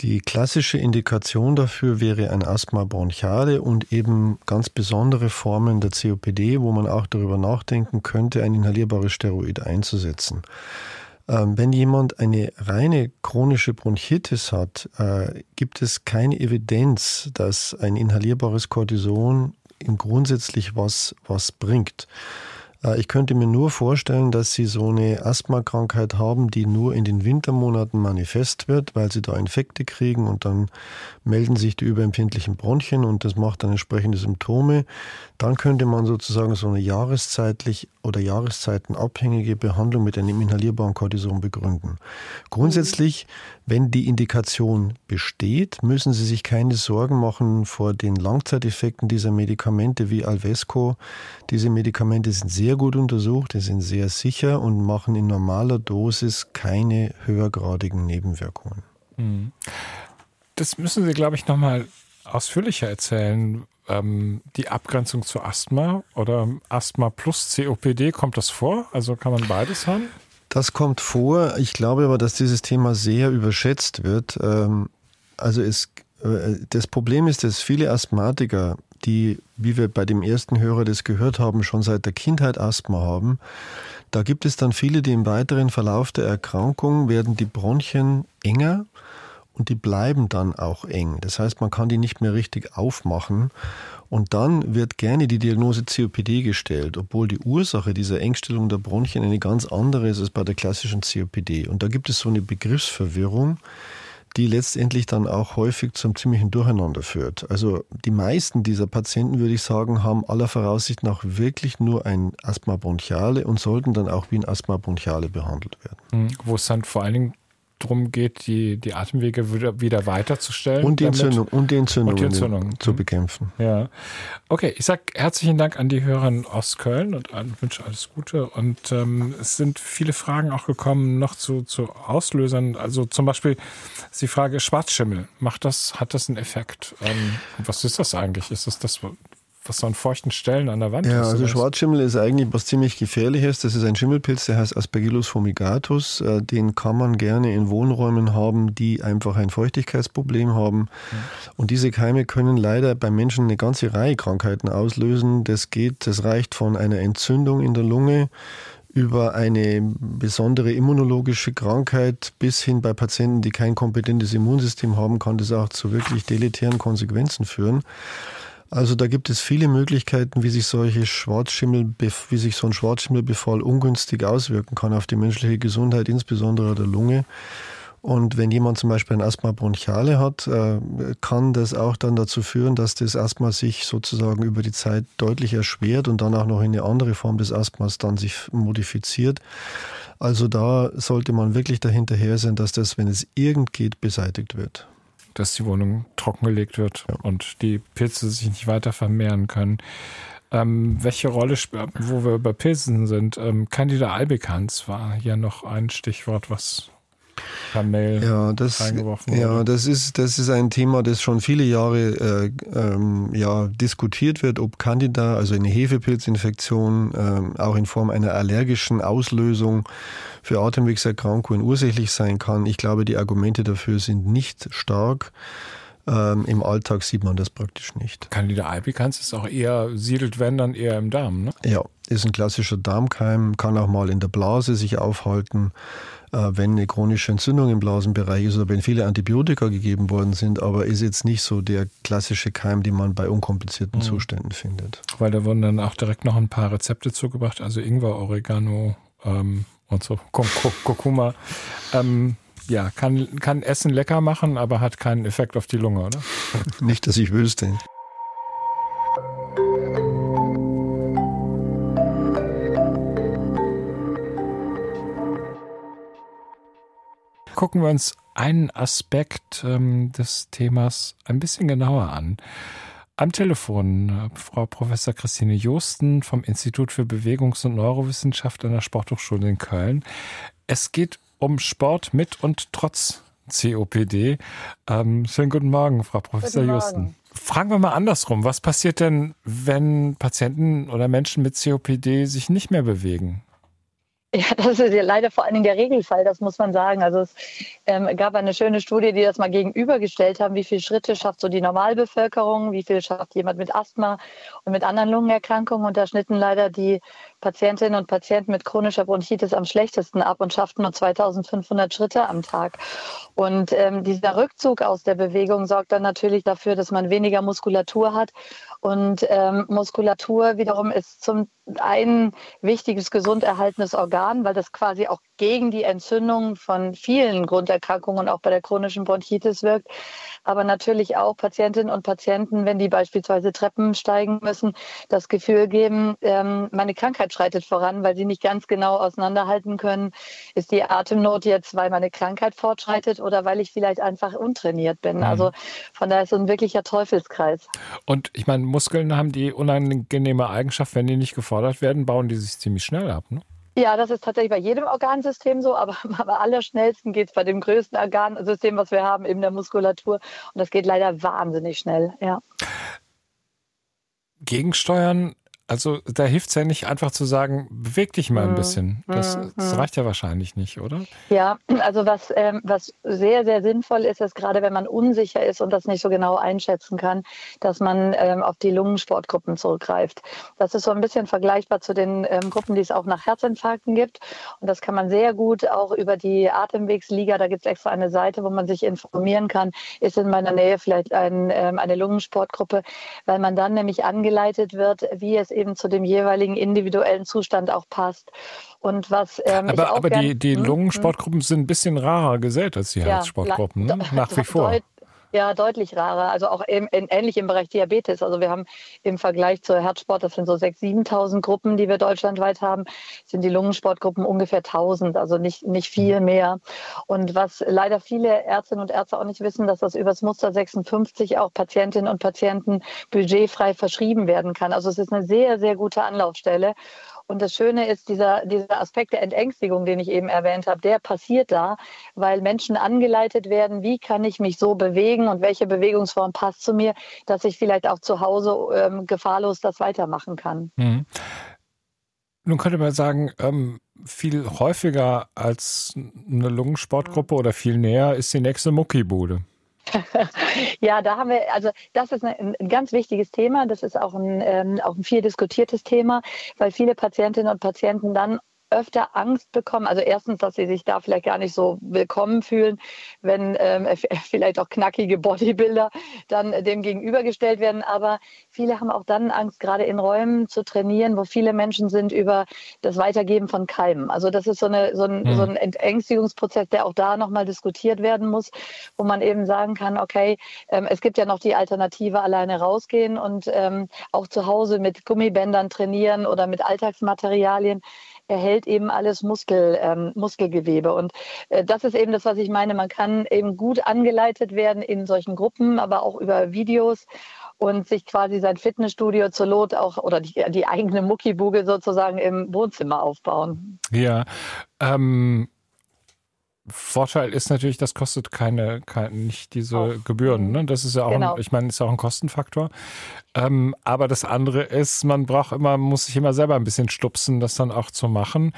Die klassische Indikation dafür wäre ein Asthma bronchiale und eben ganz besondere Formen der COPD, wo man auch darüber nachdenken könnte, ein inhalierbares Steroid einzusetzen. Ähm, wenn jemand eine reine chronische Bronchitis hat, äh, gibt es keine Evidenz, dass ein inhalierbares Cortison grundsätzlich was, was bringt. Äh, ich könnte mir nur vorstellen, dass Sie so eine Asthmakrankheit haben, die nur in den Wintermonaten manifest wird, weil Sie da Infekte kriegen und dann melden sich die überempfindlichen Bronchien und das macht dann entsprechende Symptome. Dann könnte man sozusagen so eine jahreszeitlich oder jahreszeitenabhängige Behandlung mit einem inhalierbaren Cortison begründen. Grundsätzlich, wenn die Indikation besteht, müssen Sie sich keine Sorgen machen vor den Langzeiteffekten dieser Medikamente wie Alvesco. Diese Medikamente sind sehr gut untersucht, die sind sehr sicher und machen in normaler Dosis keine höhergradigen Nebenwirkungen. Mhm. Das müssen Sie, glaube ich, nochmal ausführlicher erzählen. Ähm, die Abgrenzung zu Asthma oder Asthma plus COPD, kommt das vor? Also kann man beides haben? Das kommt vor. Ich glaube aber, dass dieses Thema sehr überschätzt wird. Ähm, also es, äh, das Problem ist, dass viele Asthmatiker, die, wie wir bei dem ersten Hörer das gehört haben, schon seit der Kindheit Asthma haben, da gibt es dann viele, die im weiteren Verlauf der Erkrankung werden die Bronchien enger und die bleiben dann auch eng. Das heißt, man kann die nicht mehr richtig aufmachen. Und dann wird gerne die Diagnose COPD gestellt, obwohl die Ursache dieser Engstellung der Bronchien eine ganz andere ist als bei der klassischen COPD. Und da gibt es so eine Begriffsverwirrung, die letztendlich dann auch häufig zum ziemlichen Durcheinander führt. Also die meisten dieser Patienten, würde ich sagen, haben aller Voraussicht nach wirklich nur ein Asthma bronchiale und sollten dann auch wie ein Asthma bronchiale behandelt werden. Mhm. Wo es dann vor allen Dingen darum geht, die, die Atemwege wieder, wieder weiterzustellen. Und die Entzündung, und die Entzündung, und die Entzündung. zu mhm. bekämpfen. Ja. Okay, ich sage herzlichen Dank an die Hörer aus Köln und wünsche alles Gute. Und ähm, es sind viele Fragen auch gekommen noch zu, zu Auslösern. Also zum Beispiel ist die Frage Schwarzschimmel. Macht das, hat das einen Effekt? Ähm, was ist das eigentlich? Ist das das, was so an feuchten Stellen an der Wand ja, ist. Ja, also Schwarzschimmel ist eigentlich was ziemlich Gefährliches. Das ist ein Schimmelpilz, der heißt Aspergillus fumigatus. Äh, den kann man gerne in Wohnräumen haben, die einfach ein Feuchtigkeitsproblem haben. Ja. Und diese Keime können leider bei Menschen eine ganze Reihe Krankheiten auslösen. Das geht, das reicht von einer Entzündung in der Lunge über eine besondere immunologische Krankheit bis hin bei Patienten, die kein kompetentes Immunsystem haben, kann das auch zu wirklich deletären Konsequenzen führen. Also da gibt es viele Möglichkeiten, wie sich solche Schwarzschimmel, wie sich so ein Schwarzschimmelbefall ungünstig auswirken kann auf die menschliche Gesundheit, insbesondere der Lunge. Und wenn jemand zum Beispiel ein Asthma bronchiale hat, äh, kann das auch dann dazu führen, dass das Asthma sich sozusagen über die Zeit deutlich erschwert und dann auch noch in eine andere Form des Asthmas dann sich modifiziert. Also da sollte man wirklich dahinterher sein, dass das, wenn es irgend geht, beseitigt wird. Dass die Wohnung trockengelegt wird ja. und die Pilze sich nicht weiter vermehren können. Ähm, welche Rolle, wo wir über Pilzen sind, ähm, Candida albicans war ja noch ein Stichwort, was per Mail ja, das, reingeworfen wurde. Ja, das ist, das ist ein Thema, das schon viele Jahre äh, ähm, ja, diskutiert wird, ob Candida, also eine Hefepilzinfektion, äh, auch in Form einer allergischen Auslösung für Atemwegserkrankungen ursächlich sein kann. Ich glaube, die Argumente dafür sind nicht stark. Ähm, Im Alltag sieht man das praktisch nicht. Candida albicans ist auch eher, siedelt wenn dann eher im Darm, ne? Ja, ist ein klassischer Darmkeim, kann auch mal in der Blase sich aufhalten. Äh, wenn eine chronische Entzündung im Blasenbereich ist oder wenn viele Antibiotika gegeben worden sind, aber ist jetzt nicht so der klassische Keim, den man bei unkomplizierten mhm. Zuständen findet. Weil da wurden dann auch direkt noch ein paar Rezepte zugebracht, also Ingwer, Oregano ähm, und so, Kurkuma. Ähm, ja, kann, kann Essen lecker machen, aber hat keinen Effekt auf die Lunge, oder? nicht, dass ich wüsste. Gucken wir uns einen Aspekt ähm, des Themas ein bisschen genauer an. Am Telefon äh, Frau Professor Christine Josten vom Institut für Bewegungs- und Neurowissenschaft an der Sporthochschule in Köln. Es geht um Sport mit und trotz COPD. Ähm, schönen guten Morgen, Frau Professor Josten. Fragen wir mal andersrum. Was passiert denn, wenn Patienten oder Menschen mit COPD sich nicht mehr bewegen? Ja, das ist ja leider vor allen Dingen der Regelfall, das muss man sagen. Also es ähm, gab eine schöne Studie, die das mal gegenübergestellt haben, wie viele Schritte schafft so die Normalbevölkerung, wie viel schafft jemand mit Asthma und mit anderen Lungenerkrankungen. Und da schnitten leider die Patientinnen und Patienten mit chronischer Bronchitis am schlechtesten ab und schafften nur 2500 Schritte am Tag. Und ähm, dieser Rückzug aus der Bewegung sorgt dann natürlich dafür, dass man weniger Muskulatur hat und ähm, Muskulatur wiederum ist zum einen wichtiges gesund erhaltenes Organ, weil das quasi auch gegen die Entzündung von vielen Grunderkrankungen und auch bei der chronischen Bronchitis wirkt. Aber natürlich auch Patientinnen und Patienten, wenn die beispielsweise Treppen steigen müssen, das Gefühl geben, ähm, meine Krankheit schreitet voran, weil sie nicht ganz genau auseinanderhalten können, ist die Atemnot jetzt, weil meine Krankheit fortschreitet oder weil ich vielleicht einfach untrainiert bin. Mhm. Also von daher ist es ein wirklicher Teufelskreis. Und ich meine, Muskeln haben die unangenehme Eigenschaft, wenn die nicht gefordert werden, bauen die sich ziemlich schnell ab. Ne? Ja, das ist tatsächlich bei jedem Organsystem so, aber am allerschnellsten geht es bei dem größten Organsystem, was wir haben, eben der Muskulatur. Und das geht leider wahnsinnig schnell, ja. Gegensteuern also da hilft es ja nicht einfach zu sagen, beweg dich mal ein mhm. bisschen. Das, mhm. das, reicht ja wahrscheinlich nicht, oder? Ja, also was, ähm, was sehr, sehr sinnvoll ist, ist gerade wenn man unsicher ist und das nicht so genau einschätzen kann, dass man ähm, auf die Lungensportgruppen zurückgreift. Das ist so ein bisschen vergleichbar zu den ähm, Gruppen, die es auch nach Herzinfarkten gibt. Und das kann man sehr gut auch über die Atemwegsliga, da gibt es extra eine Seite, wo man sich informieren kann, ist in meiner Nähe vielleicht ein, ähm, eine Lungensportgruppe, weil man dann nämlich angeleitet wird, wie es eben zu dem jeweiligen individuellen Zustand auch passt. Und was ähm, aber, aber die, die hm, hm. Lungensportgruppen sind ein bisschen rarer gesät als die ja, Herzsportgruppen, ne? nach wie vor. Ja, deutlich rarer. Also auch im, in, ähnlich im Bereich Diabetes. Also wir haben im Vergleich zur Herzsport, das sind so 6.000, 7.000 Gruppen, die wir deutschlandweit haben, sind die Lungensportgruppen ungefähr 1.000, also nicht, nicht viel mehr. Und was leider viele Ärztinnen und Ärzte auch nicht wissen, dass das übers Muster 56 auch Patientinnen und Patienten budgetfrei verschrieben werden kann. Also es ist eine sehr, sehr gute Anlaufstelle. Und das Schöne ist, dieser, dieser Aspekt der Entängstigung, den ich eben erwähnt habe, der passiert da, weil Menschen angeleitet werden, wie kann ich mich so bewegen und welche Bewegungsform passt zu mir, dass ich vielleicht auch zu Hause ähm, gefahrlos das weitermachen kann. Mhm. Nun könnte man sagen, ähm, viel häufiger als eine Lungensportgruppe oder viel näher ist die nächste Muckibude. ja, da haben wir, also das ist ein, ein ganz wichtiges Thema. Das ist auch ein, ähm, auch ein viel diskutiertes Thema, weil viele Patientinnen und Patienten dann öfter Angst bekommen. Also erstens, dass sie sich da vielleicht gar nicht so willkommen fühlen, wenn ähm, vielleicht auch knackige Bodybuilder dann dem gegenübergestellt werden. Aber viele haben auch dann Angst, gerade in Räumen zu trainieren, wo viele Menschen sind, über das Weitergeben von Keimen. Also das ist so, eine, so, ein, mhm. so ein Entängstigungsprozess, der auch da nochmal diskutiert werden muss, wo man eben sagen kann, okay, ähm, es gibt ja noch die Alternative, alleine rausgehen und ähm, auch zu Hause mit Gummibändern trainieren oder mit Alltagsmaterialien erhält eben alles Muskel, ähm, Muskelgewebe. Und äh, das ist eben das, was ich meine. Man kann eben gut angeleitet werden in solchen Gruppen, aber auch über Videos und sich quasi sein Fitnessstudio zur Lot auch oder die, die eigene Muckibuge sozusagen im Wohnzimmer aufbauen. Ja, ähm, Vorteil ist natürlich, das kostet keine, keine nicht diese auch. Gebühren. Ne? Das ist ja auch, genau. ein, ich meine, ist auch ein Kostenfaktor. Ähm, aber das andere ist, man braucht immer, muss sich immer selber ein bisschen stupsen, das dann auch zu machen.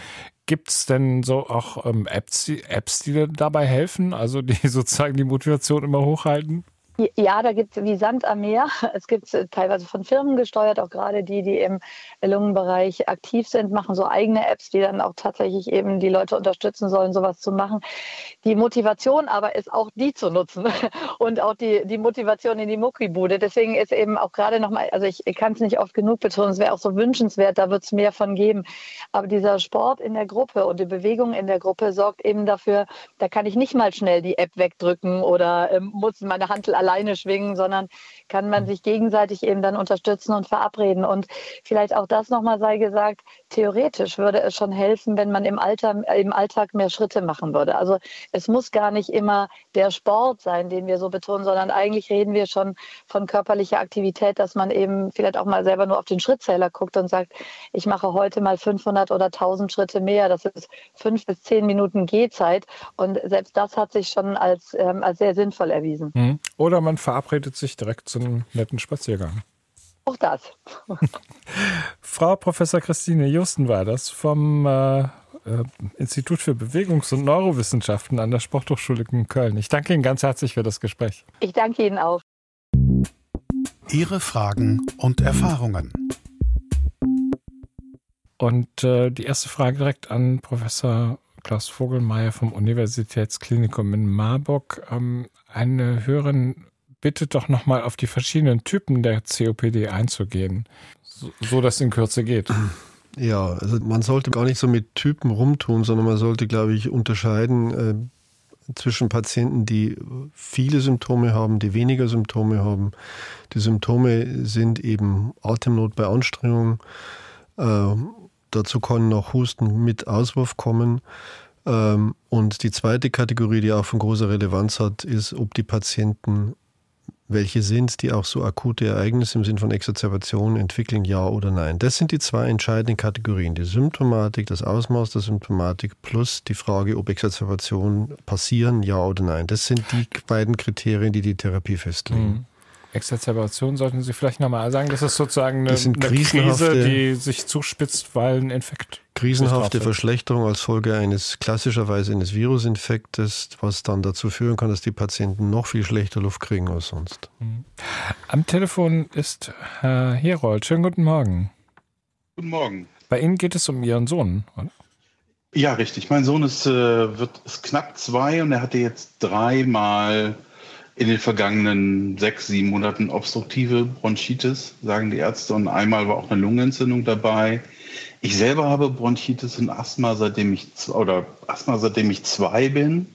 Gibt es denn so auch ähm, Apps, Apps, die dabei helfen, also die sozusagen die Motivation immer hochhalten? Ja, da gibt es wie Sand am Meer. Es gibt äh, teilweise von Firmen gesteuert, auch gerade die, die im Lungenbereich aktiv sind, machen so eigene Apps, die dann auch tatsächlich eben die Leute unterstützen sollen, sowas zu machen. Die Motivation aber ist auch die zu nutzen und auch die, die Motivation in die Muckibude. Deswegen ist eben auch gerade nochmal, also ich, kann es nicht oft genug betonen, es wäre auch so wünschenswert, da wird es mehr von geben. Aber dieser Sport in der Gruppe und die Bewegung in der Gruppe sorgt eben dafür, da kann ich nicht mal schnell die App wegdrücken oder ähm, muss meine Handel allein alleine schwingen, sondern kann man sich gegenseitig eben dann unterstützen und verabreden. Und vielleicht auch das nochmal sei gesagt, theoretisch würde es schon helfen, wenn man im, Alter, im Alltag mehr Schritte machen würde. Also es muss gar nicht immer der Sport sein, den wir so betonen, sondern eigentlich reden wir schon von körperlicher Aktivität, dass man eben vielleicht auch mal selber nur auf den Schrittzähler guckt und sagt, ich mache heute mal 500 oder 1000 Schritte mehr. Das ist fünf bis zehn Minuten Gehzeit. Und selbst das hat sich schon als, ähm, als sehr sinnvoll erwiesen. Mhm. Oder man verabredet sich direkt zu einem netten Spaziergang. Auch das. Frau Professor Christine Justen war das vom äh, äh, Institut für Bewegungs- und Neurowissenschaften an der Sporthochschule in Köln. Ich danke Ihnen ganz herzlich für das Gespräch. Ich danke Ihnen auch. Ihre Fragen und Erfahrungen. Und äh, die erste Frage direkt an Professor Klaus Vogelmeier vom Universitätsklinikum in Marburg. Ähm, eine Hörerin bittet doch nochmal auf die verschiedenen Typen der COPD einzugehen, so, dass in Kürze geht. Ja, also man sollte gar nicht so mit Typen rumtun, sondern man sollte, glaube ich, unterscheiden äh, zwischen Patienten, die viele Symptome haben, die weniger Symptome haben. Die Symptome sind eben Atemnot bei Anstrengung. Äh, dazu kann noch Husten mit Auswurf kommen. Ähm, und die zweite Kategorie, die auch von großer Relevanz hat, ist, ob die Patienten welche sind, die auch so akute Ereignisse im Sinn von Exazerbation entwickeln, ja oder nein. Das sind die zwei entscheidenden Kategorien. Die Symptomatik, das Ausmaß der Symptomatik plus die Frage, ob Exazerbationen passieren, ja oder nein. Das sind die beiden Kriterien, die die Therapie festlegen. Exazerbation sollten Sie vielleicht nochmal sagen. Das ist sozusagen eine, eine Krise, die sich zuspitzt, weil ein Infekt. Krisenhafte Verschlechterung als Folge eines klassischerweise eines Virusinfektes, was dann dazu führen kann, dass die Patienten noch viel schlechter Luft kriegen als sonst. Mhm. Am Telefon ist Herr Herold. Schönen guten Morgen. Guten Morgen. Bei Ihnen geht es um Ihren Sohn, oder? Ja, richtig. Mein Sohn ist, äh, wird, ist knapp zwei und er hatte jetzt dreimal in den vergangenen sechs, sieben Monaten obstruktive Bronchitis, sagen die Ärzte. Und einmal war auch eine Lungenentzündung dabei. Ich selber habe Bronchitis und Asthma, seitdem ich oder Asthma, seitdem ich zwei bin,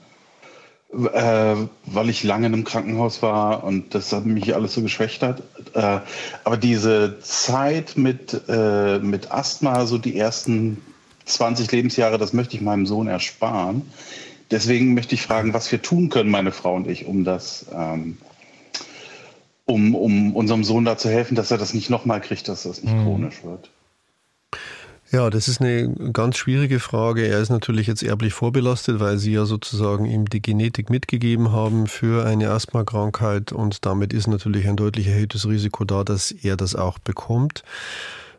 äh, weil ich lange im Krankenhaus war und das hat mich alles so geschwächt hat. Äh, aber diese Zeit mit, äh, mit Asthma, so die ersten 20 Lebensjahre, das möchte ich meinem Sohn ersparen. Deswegen möchte ich fragen, was wir tun können, meine Frau und ich, um das, ähm, um, um unserem Sohn da zu helfen, dass er das nicht nochmal kriegt, dass das nicht mhm. chronisch wird. Ja, das ist eine ganz schwierige Frage. Er ist natürlich jetzt erblich vorbelastet, weil Sie ja sozusagen ihm die Genetik mitgegeben haben für eine Asthmakrankheit und damit ist natürlich ein deutlich erhöhtes Risiko da, dass er das auch bekommt.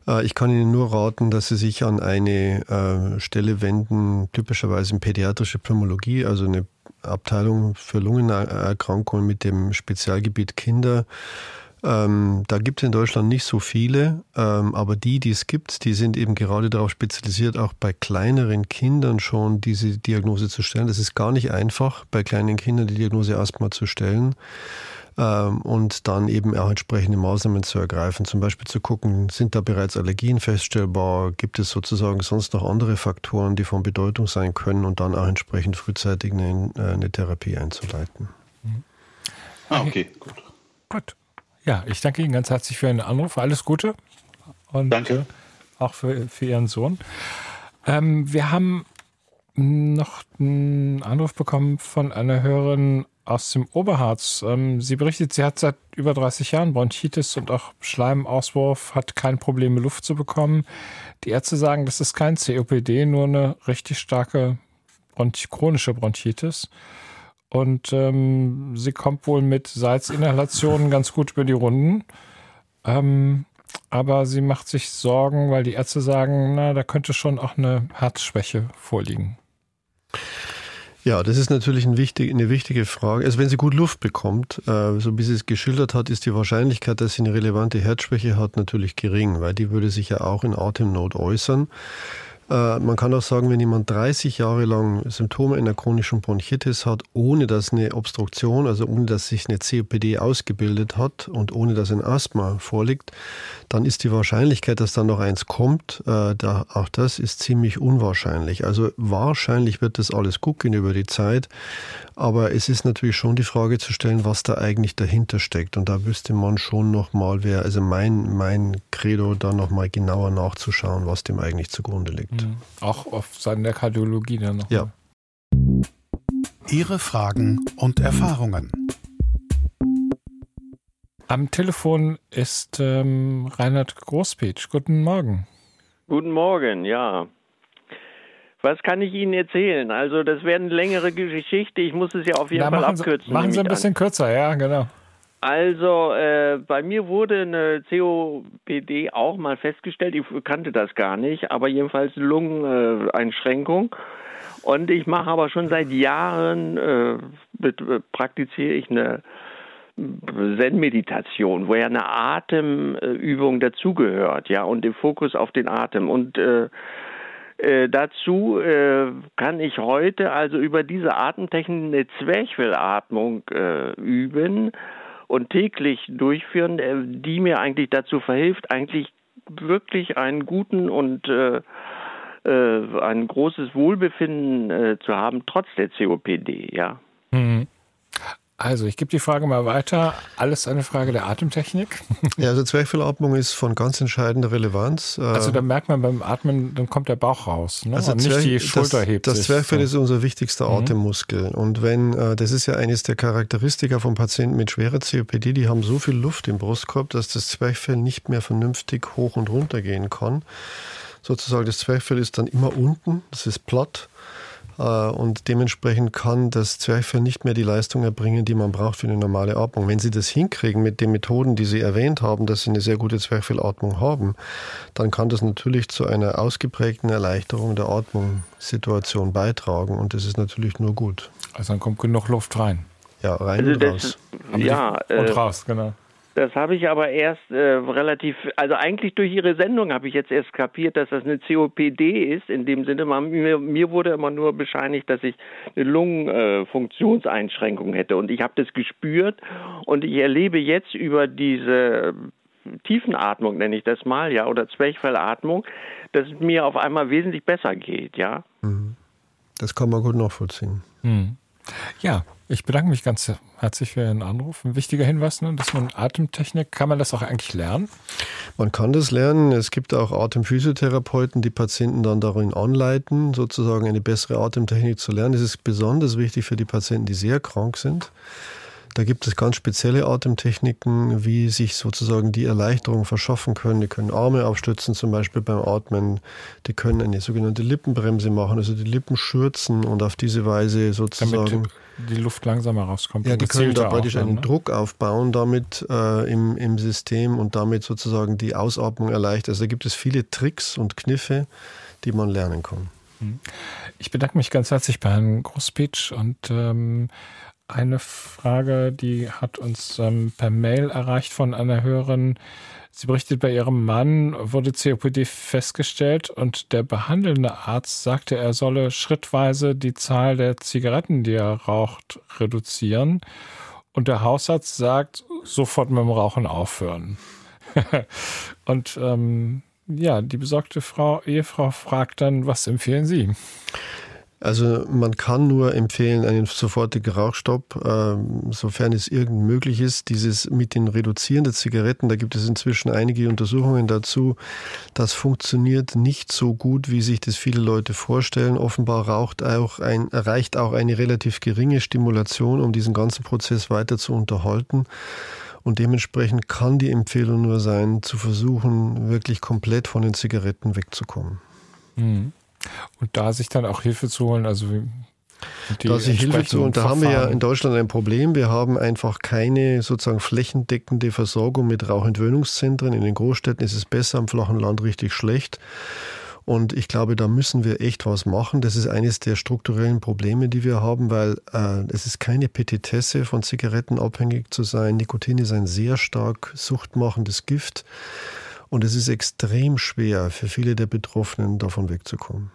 Äh, ich kann Ihnen nur raten, dass Sie sich an eine äh, Stelle wenden, typischerweise in pädiatrische Pneumologie, also eine Abteilung für Lungenerkrankungen mit dem Spezialgebiet Kinder. Ähm, da gibt es in Deutschland nicht so viele, ähm, aber die, die es gibt, die sind eben gerade darauf spezialisiert, auch bei kleineren Kindern schon diese Diagnose zu stellen. Das ist gar nicht einfach, bei kleinen Kindern die Diagnose Asthma zu stellen ähm, und dann eben auch entsprechende Maßnahmen zu ergreifen. Zum Beispiel zu gucken, sind da bereits Allergien feststellbar? Gibt es sozusagen sonst noch andere Faktoren, die von Bedeutung sein können und dann auch entsprechend frühzeitig eine, äh, eine Therapie einzuleiten? Ah, okay, gut. Gut. Ja, ich danke Ihnen ganz herzlich für Ihren Anruf. Alles Gute. Und danke. Auch für, für Ihren Sohn. Ähm, wir haben noch einen Anruf bekommen von einer Hörerin aus dem Oberharz. Ähm, sie berichtet, sie hat seit über 30 Jahren Bronchitis und auch Schleimauswurf, hat kein Problem, Luft zu bekommen. Die Ärzte sagen, das ist kein COPD, nur eine richtig starke Bronch chronische Bronchitis. Und ähm, sie kommt wohl mit Salzinhalationen ganz gut über die Runden. Ähm, aber sie macht sich Sorgen, weil die Ärzte sagen, na, da könnte schon auch eine Herzschwäche vorliegen. Ja, das ist natürlich ein wichtig, eine wichtige Frage. Also wenn sie gut Luft bekommt, äh, so wie sie es geschildert hat, ist die Wahrscheinlichkeit, dass sie eine relevante Herzschwäche hat, natürlich gering, weil die würde sich ja auch in Atemnot äußern. Äh, man kann auch sagen, wenn jemand 30 Jahre lang Symptome einer chronischen Bronchitis hat, ohne dass eine Obstruktion, also ohne dass sich eine COPD ausgebildet hat und ohne dass ein Asthma vorliegt, dann ist die Wahrscheinlichkeit, dass dann noch eins kommt, äh, auch das ist ziemlich unwahrscheinlich. Also wahrscheinlich wird das alles gut gehen über die Zeit, aber es ist natürlich schon die Frage zu stellen, was da eigentlich dahinter steckt. Und da wüsste man schon nochmal, wer, also mein, mein Credo, da nochmal genauer nachzuschauen, was dem eigentlich zugrunde liegt. Mhm. Auch auf Seiten der Kardiologie dann noch. Ja. Ihre Fragen und Erfahrungen. Am Telefon ist ähm, Reinhard Großpetsch. Guten Morgen. Guten Morgen, ja. Was kann ich Ihnen erzählen? Also, das wäre eine längere Geschichte. Ich muss es ja auf jeden Na, Fall machen abkürzen. Sie, machen Sie ein bisschen an. kürzer, ja, genau. Also, äh, bei mir wurde eine COPD auch mal festgestellt. Ich kannte das gar nicht, aber jedenfalls Lungeneinschränkung. Äh, Und ich mache aber schon seit Jahren, äh, praktiziere ich eine Zen-Meditation, wo ja eine Atemübung dazugehört, ja, und den Fokus auf den Atem. Und äh, äh, dazu äh, kann ich heute also über diese Atemtechnik eine Zwerchfellatmung äh, üben und täglich durchführen, äh, die mir eigentlich dazu verhilft, eigentlich wirklich einen guten und äh, äh, ein großes Wohlbefinden zu haben, trotz der COPD, ja. Mhm. Also, ich gebe die Frage mal weiter. Alles eine Frage der Atemtechnik. Ja, also Zwerchfellatmung ist von ganz entscheidender Relevanz. Also, da merkt man beim Atmen, dann kommt der Bauch raus. Ne? Also Und nicht die Schulter das, hebt Das sich. Zwerchfell so. ist unser wichtigster Atemmuskel. Und wenn, äh, das ist ja eines der Charakteristika von Patienten mit schwerer COPD, die haben so viel Luft im Brustkorb, dass das Zwerchfell nicht mehr vernünftig hoch und runter gehen kann. Sozusagen, das Zwerchfell ist dann immer unten, das ist platt. Und dementsprechend kann das Zwerchfell nicht mehr die Leistung erbringen, die man braucht für eine normale Atmung. Wenn Sie das hinkriegen mit den Methoden, die Sie erwähnt haben, dass Sie eine sehr gute Zwerchfellatmung haben, dann kann das natürlich zu einer ausgeprägten Erleichterung der Atmungssituation beitragen. Und das ist natürlich nur gut. Also dann kommt genug Luft rein. Ja, rein Also und das raus. die- ja, äh, und raus, genau. Das habe ich aber erst äh, relativ, also eigentlich durch Ihre Sendung habe ich jetzt erst kapiert, dass das eine COPD ist. In dem Sinne, man, mir, mir wurde immer nur bescheinigt, dass ich eine Lungenfunktionseinschränkung hätte. Und ich habe das gespürt und ich erlebe jetzt über diese Tiefenatmung, nenne ich das mal, ja, oder Zwerchfellatmung, dass es mir auf einmal wesentlich besser geht, ja. Das kann man gut nachvollziehen. Hm. Ja, ich bedanke mich ganz herzlich für Ihren Anruf. Ein wichtiger Hinweis, ne, dass man Atemtechnik, kann man das auch eigentlich lernen? Man kann das lernen. Es gibt auch Atemphysiotherapeuten, die Patienten dann darin anleiten, sozusagen eine bessere Atemtechnik zu lernen. Das ist besonders wichtig für die Patienten, die sehr krank sind. Da gibt es ganz spezielle Atemtechniken, wie sich sozusagen die Erleichterung verschaffen können. Die können Arme aufstützen, zum Beispiel beim Atmen. Die können eine sogenannte Lippenbremse machen, also die Lippen schürzen und auf diese Weise sozusagen. Damit die Luft langsamer rauskommt. Ja, die können da praktisch einen ne? Druck aufbauen damit äh, im, im System und damit sozusagen die Ausatmung erleichtern. Also da gibt es viele Tricks und Kniffe, die man lernen kann. Ich bedanke mich ganz herzlich bei Herrn Großpitsch und ähm, eine Frage, die hat uns ähm, per Mail erreicht von einer Hörerin. Sie berichtet, bei ihrem Mann wurde COPD festgestellt und der behandelnde Arzt sagte, er solle schrittweise die Zahl der Zigaretten, die er raucht, reduzieren. Und der Hausarzt sagt, sofort mit dem Rauchen aufhören. und ähm, ja, die besorgte Frau, Ehefrau fragt dann, was empfehlen Sie? Also man kann nur empfehlen einen sofortigen Rauchstopp, äh, sofern es irgend möglich ist. Dieses mit den reduzierenden Zigaretten, da gibt es inzwischen einige Untersuchungen dazu. Das funktioniert nicht so gut, wie sich das viele Leute vorstellen. Offenbar raucht auch ein, erreicht auch eine relativ geringe Stimulation, um diesen ganzen Prozess weiter zu unterhalten. Und dementsprechend kann die Empfehlung nur sein, zu versuchen, wirklich komplett von den Zigaretten wegzukommen. Mhm. Und da sich dann auch Hilfe zu holen, also da sich Hilfe zu und da haben wir ja in Deutschland ein Problem. Wir haben einfach keine sozusagen flächendeckende Versorgung mit Rauchentwöhnungszentren. In den Großstädten ist es besser, im flachen Land richtig schlecht. Und ich glaube, da müssen wir echt was machen. Das ist eines der strukturellen Probleme, die wir haben, weil äh, es ist keine Petitesse, von Zigaretten abhängig zu sein. Nikotin ist ein sehr stark suchtmachendes Gift. Und es ist extrem schwer für viele der Betroffenen, davon wegzukommen.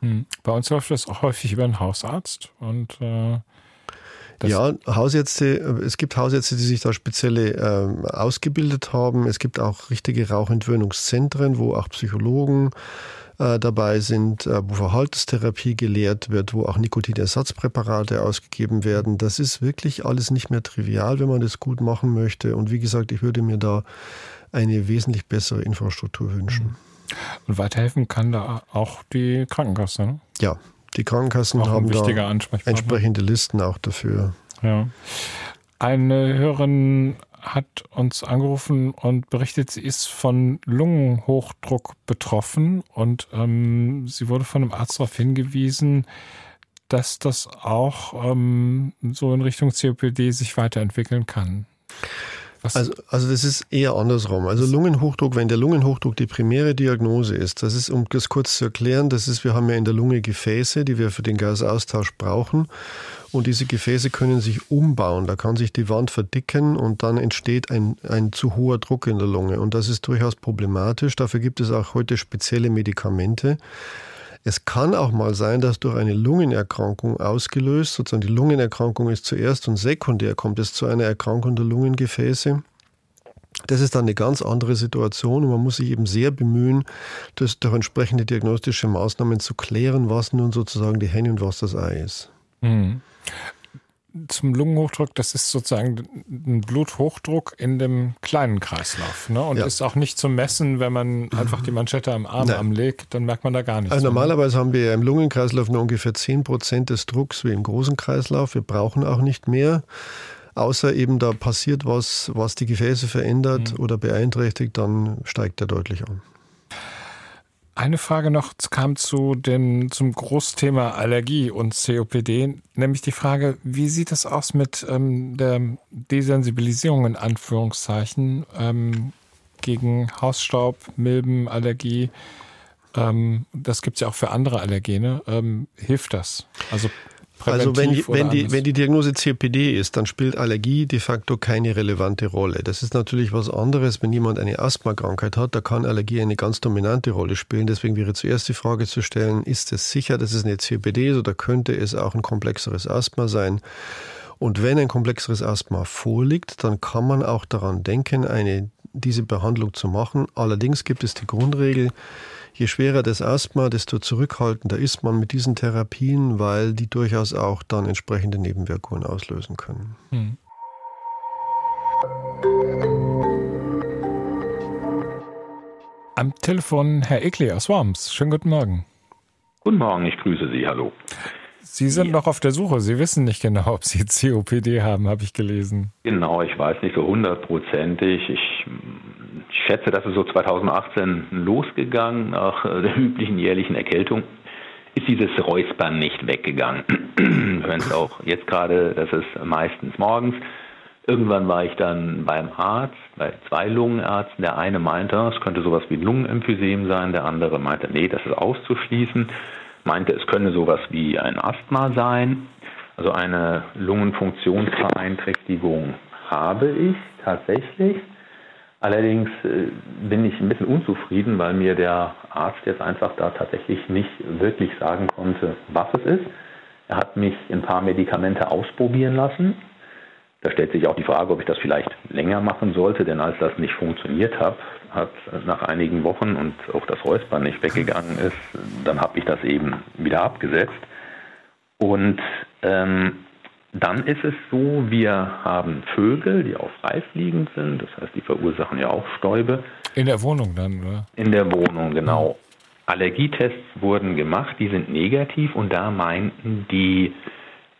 Hm. Bei uns läuft das auch häufig über einen Hausarzt und äh ja, Hausärzte, es gibt Hausärzte, die sich da spezielle äh, ausgebildet haben. Es gibt auch richtige Rauchentwöhnungszentren, wo auch Psychologen äh, dabei sind, äh, wo Verhaltenstherapie gelehrt wird, wo auch Nikotinersatzpräparate ausgegeben werden. Das ist wirklich alles nicht mehr trivial, wenn man das gut machen möchte. Und wie gesagt, ich würde mir da eine wesentlich bessere Infrastruktur wünschen. Mhm. Und weiterhelfen kann da auch die Krankenkasse, ne? Ja, die Krankenkassen haben da entsprechende Listen auch dafür. Ja. Eine Hörerin hat uns angerufen und berichtet, sie ist von Lungenhochdruck betroffen und ähm, sie wurde von einem Arzt darauf hingewiesen, dass das auch ähm, so in Richtung COPD sich weiterentwickeln kann. Also, also das ist eher andersrum. Also Lungenhochdruck, wenn der Lungenhochdruck die primäre Diagnose ist, das ist, um das kurz zu erklären, das ist, wir haben ja in der Lunge Gefäße, die wir für den Gasaustausch brauchen. Und diese Gefäße können sich umbauen. Da kann sich die Wand verdicken und dann entsteht ein, ein zu hoher Druck in der Lunge. Und das ist durchaus problematisch. Dafür gibt es auch heute spezielle Medikamente. Es kann auch mal sein, dass durch eine Lungenerkrankung ausgelöst, sozusagen die Lungenerkrankung ist zuerst und sekundär kommt es zu einer Erkrankung der Lungengefäße. Das ist dann eine ganz andere Situation und man muss sich eben sehr bemühen, das durch entsprechende diagnostische Maßnahmen zu klären, was nun sozusagen die Henne und was das Ei ist. Mhm zum Lungenhochdruck, das ist sozusagen ein Bluthochdruck in dem kleinen Kreislauf. Ne? Und ja. ist auch nicht zu messen, wenn man einfach die Manschette am Arm anlegt, dann merkt man da gar nichts. Also normalerweise haben wir im Lungenkreislauf nur ungefähr 10 Prozent des Drucks wie im großen Kreislauf. Wir brauchen auch nicht mehr. Außer eben da passiert was, was die Gefäße verändert mhm. oder beeinträchtigt, dann steigt er deutlich an. Eine Frage noch kam zu dem, zum Großthema Allergie und COPD, nämlich die Frage, wie sieht es aus mit ähm, der Desensibilisierung in Anführungszeichen ähm, gegen Hausstaub, Milbenallergie? Ähm, das gibt es ja auch für andere Allergene. Ähm, hilft das? Also also wenn die, wenn, die, wenn die Diagnose COPD ist, dann spielt Allergie de facto keine relevante Rolle. Das ist natürlich was anderes, wenn jemand eine Asthmakrankheit hat, da kann Allergie eine ganz dominante Rolle spielen. Deswegen wäre zuerst die Frage zu stellen, ist es sicher, dass es eine COPD ist oder könnte es auch ein komplexeres Asthma sein? Und wenn ein komplexeres Asthma vorliegt, dann kann man auch daran denken, eine, diese Behandlung zu machen. Allerdings gibt es die Grundregel, je schwerer das Asthma, desto zurückhaltender ist man mit diesen Therapien, weil die durchaus auch dann entsprechende Nebenwirkungen auslösen können. Hm. Am Telefon Herr Ekli aus Worms. Schönen guten Morgen. Guten Morgen, ich grüße Sie. Hallo. Sie sind ja. noch auf der Suche. Sie wissen nicht genau, ob Sie COPD haben, habe ich gelesen. Genau, ich weiß nicht so hundertprozentig. Ich schätze, dass es so 2018 losgegangen, nach der üblichen jährlichen Erkältung. Ist dieses Räuspern nicht weggegangen. Hören es auch jetzt gerade, das ist meistens morgens. Irgendwann war ich dann beim Arzt, bei zwei Lungenärzten. Der eine meinte, es könnte sowas wie ein Lungenemphysem sein. Der andere meinte, nee, das ist auszuschließen meinte, es könne sowas wie ein Asthma sein. Also eine Lungenfunktionsbeeinträchtigung habe ich tatsächlich. Allerdings äh, bin ich ein bisschen unzufrieden, weil mir der Arzt jetzt einfach da tatsächlich nicht wirklich sagen konnte, was es ist. Er hat mich ein paar Medikamente ausprobieren lassen. Da stellt sich auch die Frage, ob ich das vielleicht länger machen sollte, denn als das nicht funktioniert hat, hat nach einigen Wochen und auch das Räuspern nicht weggegangen ist, dann habe ich das eben wieder abgesetzt. Und ähm, dann ist es so, wir haben Vögel, die auch freifliegend sind, das heißt, die verursachen ja auch Stäube. In der Wohnung dann, oder? In der Wohnung, genau. Allergietests wurden gemacht, die sind negativ und da meinten die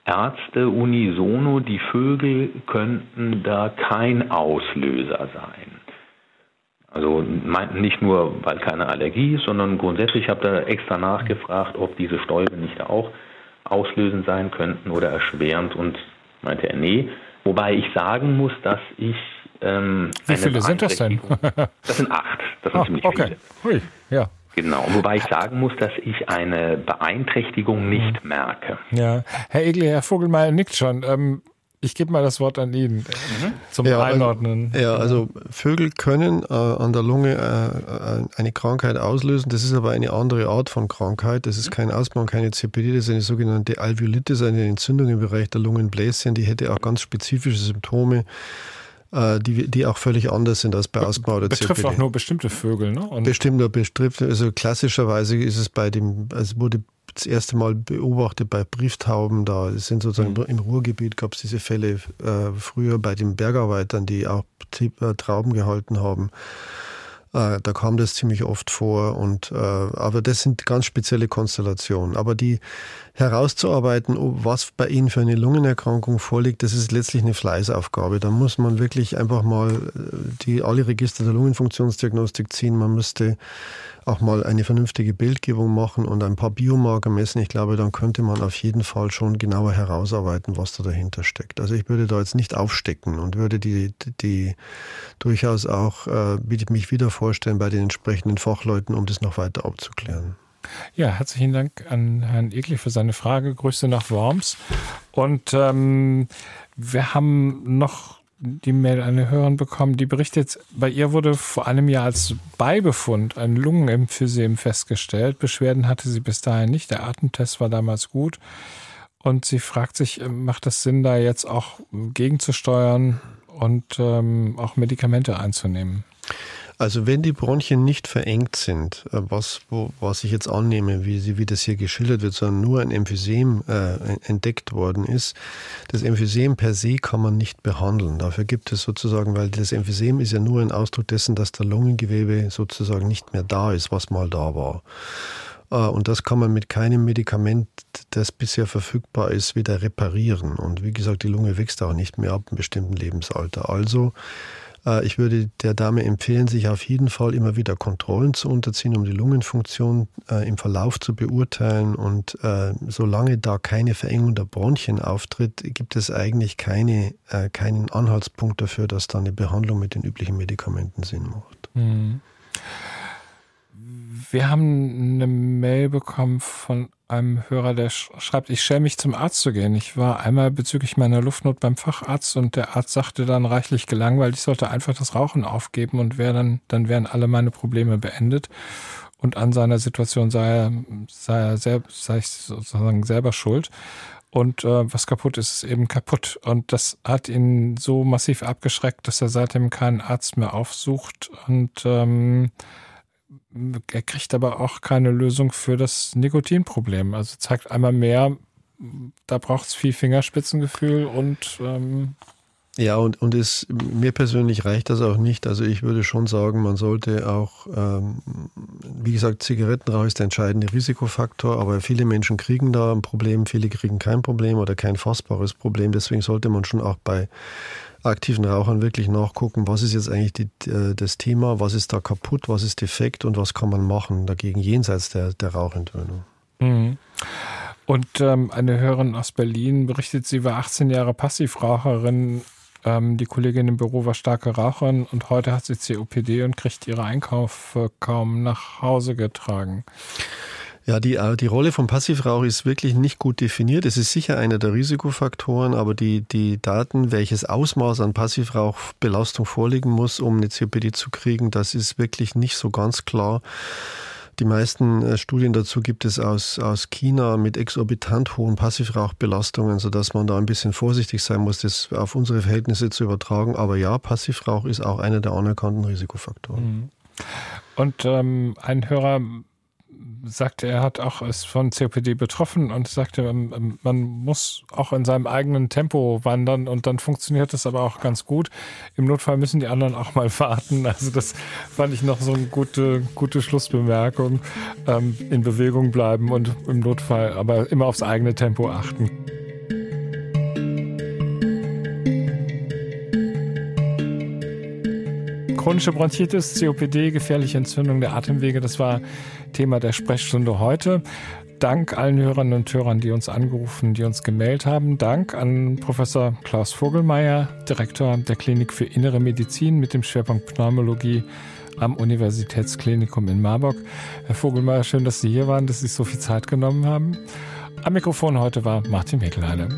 Ärzte unisono, die Vögel könnten da kein Auslöser sein. Also meinten nicht nur, weil keine Allergie ist, sondern grundsätzlich habe da extra nachgefragt, ob diese Stäube nicht auch auslösend sein könnten oder erschwerend und meinte er, nee. Wobei ich sagen muss, dass ich. Ähm, Wie viele sind das denn? das sind acht. Das sind ah, ziemlich okay. viele. Hui, ja. Genau, wobei ich sagen muss, dass ich eine Beeinträchtigung nicht merke. Ja, Herr Egli, Herr Vogelmeier nickt schon. Ähm, ich gebe mal das Wort an ihn mhm. zum ja, Einordnen. Also, ja, also Vögel können äh, an der Lunge äh, eine Krankheit auslösen. Das ist aber eine andere Art von Krankheit. Das ist kein Asthma und keine CPD. Das ist eine sogenannte Alveolitis, eine Entzündung im Bereich der Lungenbläschen. Die hätte auch ganz spezifische Symptome äh, die, die auch völlig anders sind als bei Asthma oder betrifft COPD. auch nur bestimmte Vögel, ne? Und Bestimmt betrifft, also klassischerweise ist es bei dem, also wurde das erste Mal beobachtet bei Brieftauben. Da sind sozusagen mhm. im Ruhrgebiet gab es diese Fälle äh, früher bei den Bergarbeitern, die auch äh, Trauben gehalten haben. Äh, da kam das ziemlich oft vor. Und, äh, aber das sind ganz spezielle Konstellationen. Aber die herauszuarbeiten, was bei Ihnen für eine Lungenerkrankung vorliegt, das ist letztlich eine Fleißaufgabe. Da muss man wirklich einfach mal äh, die, alle Register der Lungenfunktionsdiagnostik ziehen. Man müsste auch mal eine vernünftige Bildgebung machen und ein paar Biomarker messen. Ich glaube, dann könnte man auf jeden Fall schon genauer herausarbeiten, was da dahinter steckt. Also ich würde da jetzt nicht aufstecken und würde die, die durchaus auch äh, mich wieder vorstellen bei den entsprechenden Fachleuten, um das noch weiter abzuklären. Ja, herzlichen Dank an Herrn Egli für seine Frage. Grüße nach Worms. Und ähm, wir haben noch die Mail eine Hörerin bekommen, die berichtet, bei ihr wurde vor einem Jahr als Beibefund ein Lungenemphysem festgestellt. Beschwerden hatte sie bis dahin nicht. Der Atemtest war damals gut. Und sie fragt sich, macht es Sinn, da jetzt auch gegenzusteuern und ähm, auch Medikamente einzunehmen? Also wenn die Bronchien nicht verengt sind, äh, was, wo, was ich jetzt annehme, wie, sie, wie das hier geschildert wird, sondern nur ein Emphysem äh, entdeckt worden ist, das Emphysem per se kann man nicht behandeln. Dafür gibt es sozusagen, weil das Emphysem ist ja nur ein Ausdruck dessen, dass der Lungengewebe sozusagen nicht mehr da ist, was mal da war. Äh, und das kann man mit keinem Medikament, das bisher verfügbar ist, wieder reparieren. Und wie gesagt, die Lunge wächst auch nicht mehr ab einem bestimmten Lebensalter. Also ich würde der Dame empfehlen, sich auf jeden Fall immer wieder Kontrollen zu unterziehen, um die Lungenfunktion äh, im Verlauf zu beurteilen. Und äh, solange da keine Verengung der Bronchien auftritt, gibt es eigentlich keine, äh, keinen Anhaltspunkt dafür, dass da eine Behandlung mit den üblichen Medikamenten Sinn macht. Mhm. Wir haben eine Mail bekommen von einem Hörer, der schreibt, ich schäme mich zum Arzt zu gehen. Ich war einmal bezüglich meiner Luftnot beim Facharzt und der Arzt sagte dann reichlich gelangweilt, ich sollte einfach das Rauchen aufgeben und wär dann, dann wären alle meine Probleme beendet. Und an seiner Situation sei er, sei er selbst, sei ich sozusagen selber schuld. Und äh, was kaputt ist, ist eben kaputt. Und das hat ihn so massiv abgeschreckt, dass er seitdem keinen Arzt mehr aufsucht und ähm, er kriegt aber auch keine Lösung für das Nikotinproblem. Also zeigt einmal mehr, da braucht es viel Fingerspitzengefühl und ähm ja, und, und es, mir persönlich reicht das auch nicht. Also ich würde schon sagen, man sollte auch, ähm, wie gesagt, Zigarettenrauch ist der entscheidende Risikofaktor, aber viele Menschen kriegen da ein Problem, viele kriegen kein Problem oder kein fassbares Problem. Deswegen sollte man schon auch bei aktiven Rauchern wirklich nachgucken, was ist jetzt eigentlich die, äh, das Thema, was ist da kaputt, was ist defekt und was kann man machen dagegen jenseits der, der Rauchentwöhnung. Mhm. Und ähm, eine Hörerin aus Berlin berichtet, sie war 18 Jahre Passivraucherin. Ähm, die Kollegin im Büro war starke Raucherin und heute hat sie COPD und kriegt ihre Einkäufe kaum nach Hause getragen. Ja, die, äh, die Rolle von Passivrauch ist wirklich nicht gut definiert. Es ist sicher einer der Risikofaktoren, aber die, die Daten, welches Ausmaß an Passivrauchbelastung vorliegen muss, um eine COPD zu kriegen, das ist wirklich nicht so ganz klar. Die meisten äh, Studien dazu gibt es aus, aus China mit exorbitant hohen Passivrauchbelastungen, sodass man da ein bisschen vorsichtig sein muss, das auf unsere Verhältnisse zu übertragen. Aber ja, Passivrauch ist auch einer der anerkannten Risikofaktoren. Mhm. Und ähm, ein Hörer sagte, er hat auch ist von COPD betroffen und sagte, ähm, ähm, man muss auch in seinem eigenen Tempo wandern und dann funktioniert das aber auch ganz gut. Im Notfall müssen die anderen auch mal warten. Also das fand ich noch so eine gute, gute Schlussbemerkung. Ähm, in Bewegung bleiben und im Notfall aber immer aufs eigene Tempo achten. Chronische Bronchitis, COPD, gefährliche Entzündung der Atemwege, das war Thema der Sprechstunde heute. Dank allen Hörerinnen und Hörern, die uns angerufen, die uns gemeldet haben. Dank an Professor Klaus Vogelmeier, Direktor der Klinik für Innere Medizin mit dem Schwerpunkt Pneumologie am Universitätsklinikum in Marburg. Herr Vogelmeier, schön, dass Sie hier waren, dass Sie so viel Zeit genommen haben. Am Mikrofon heute war Martin Weckelheide.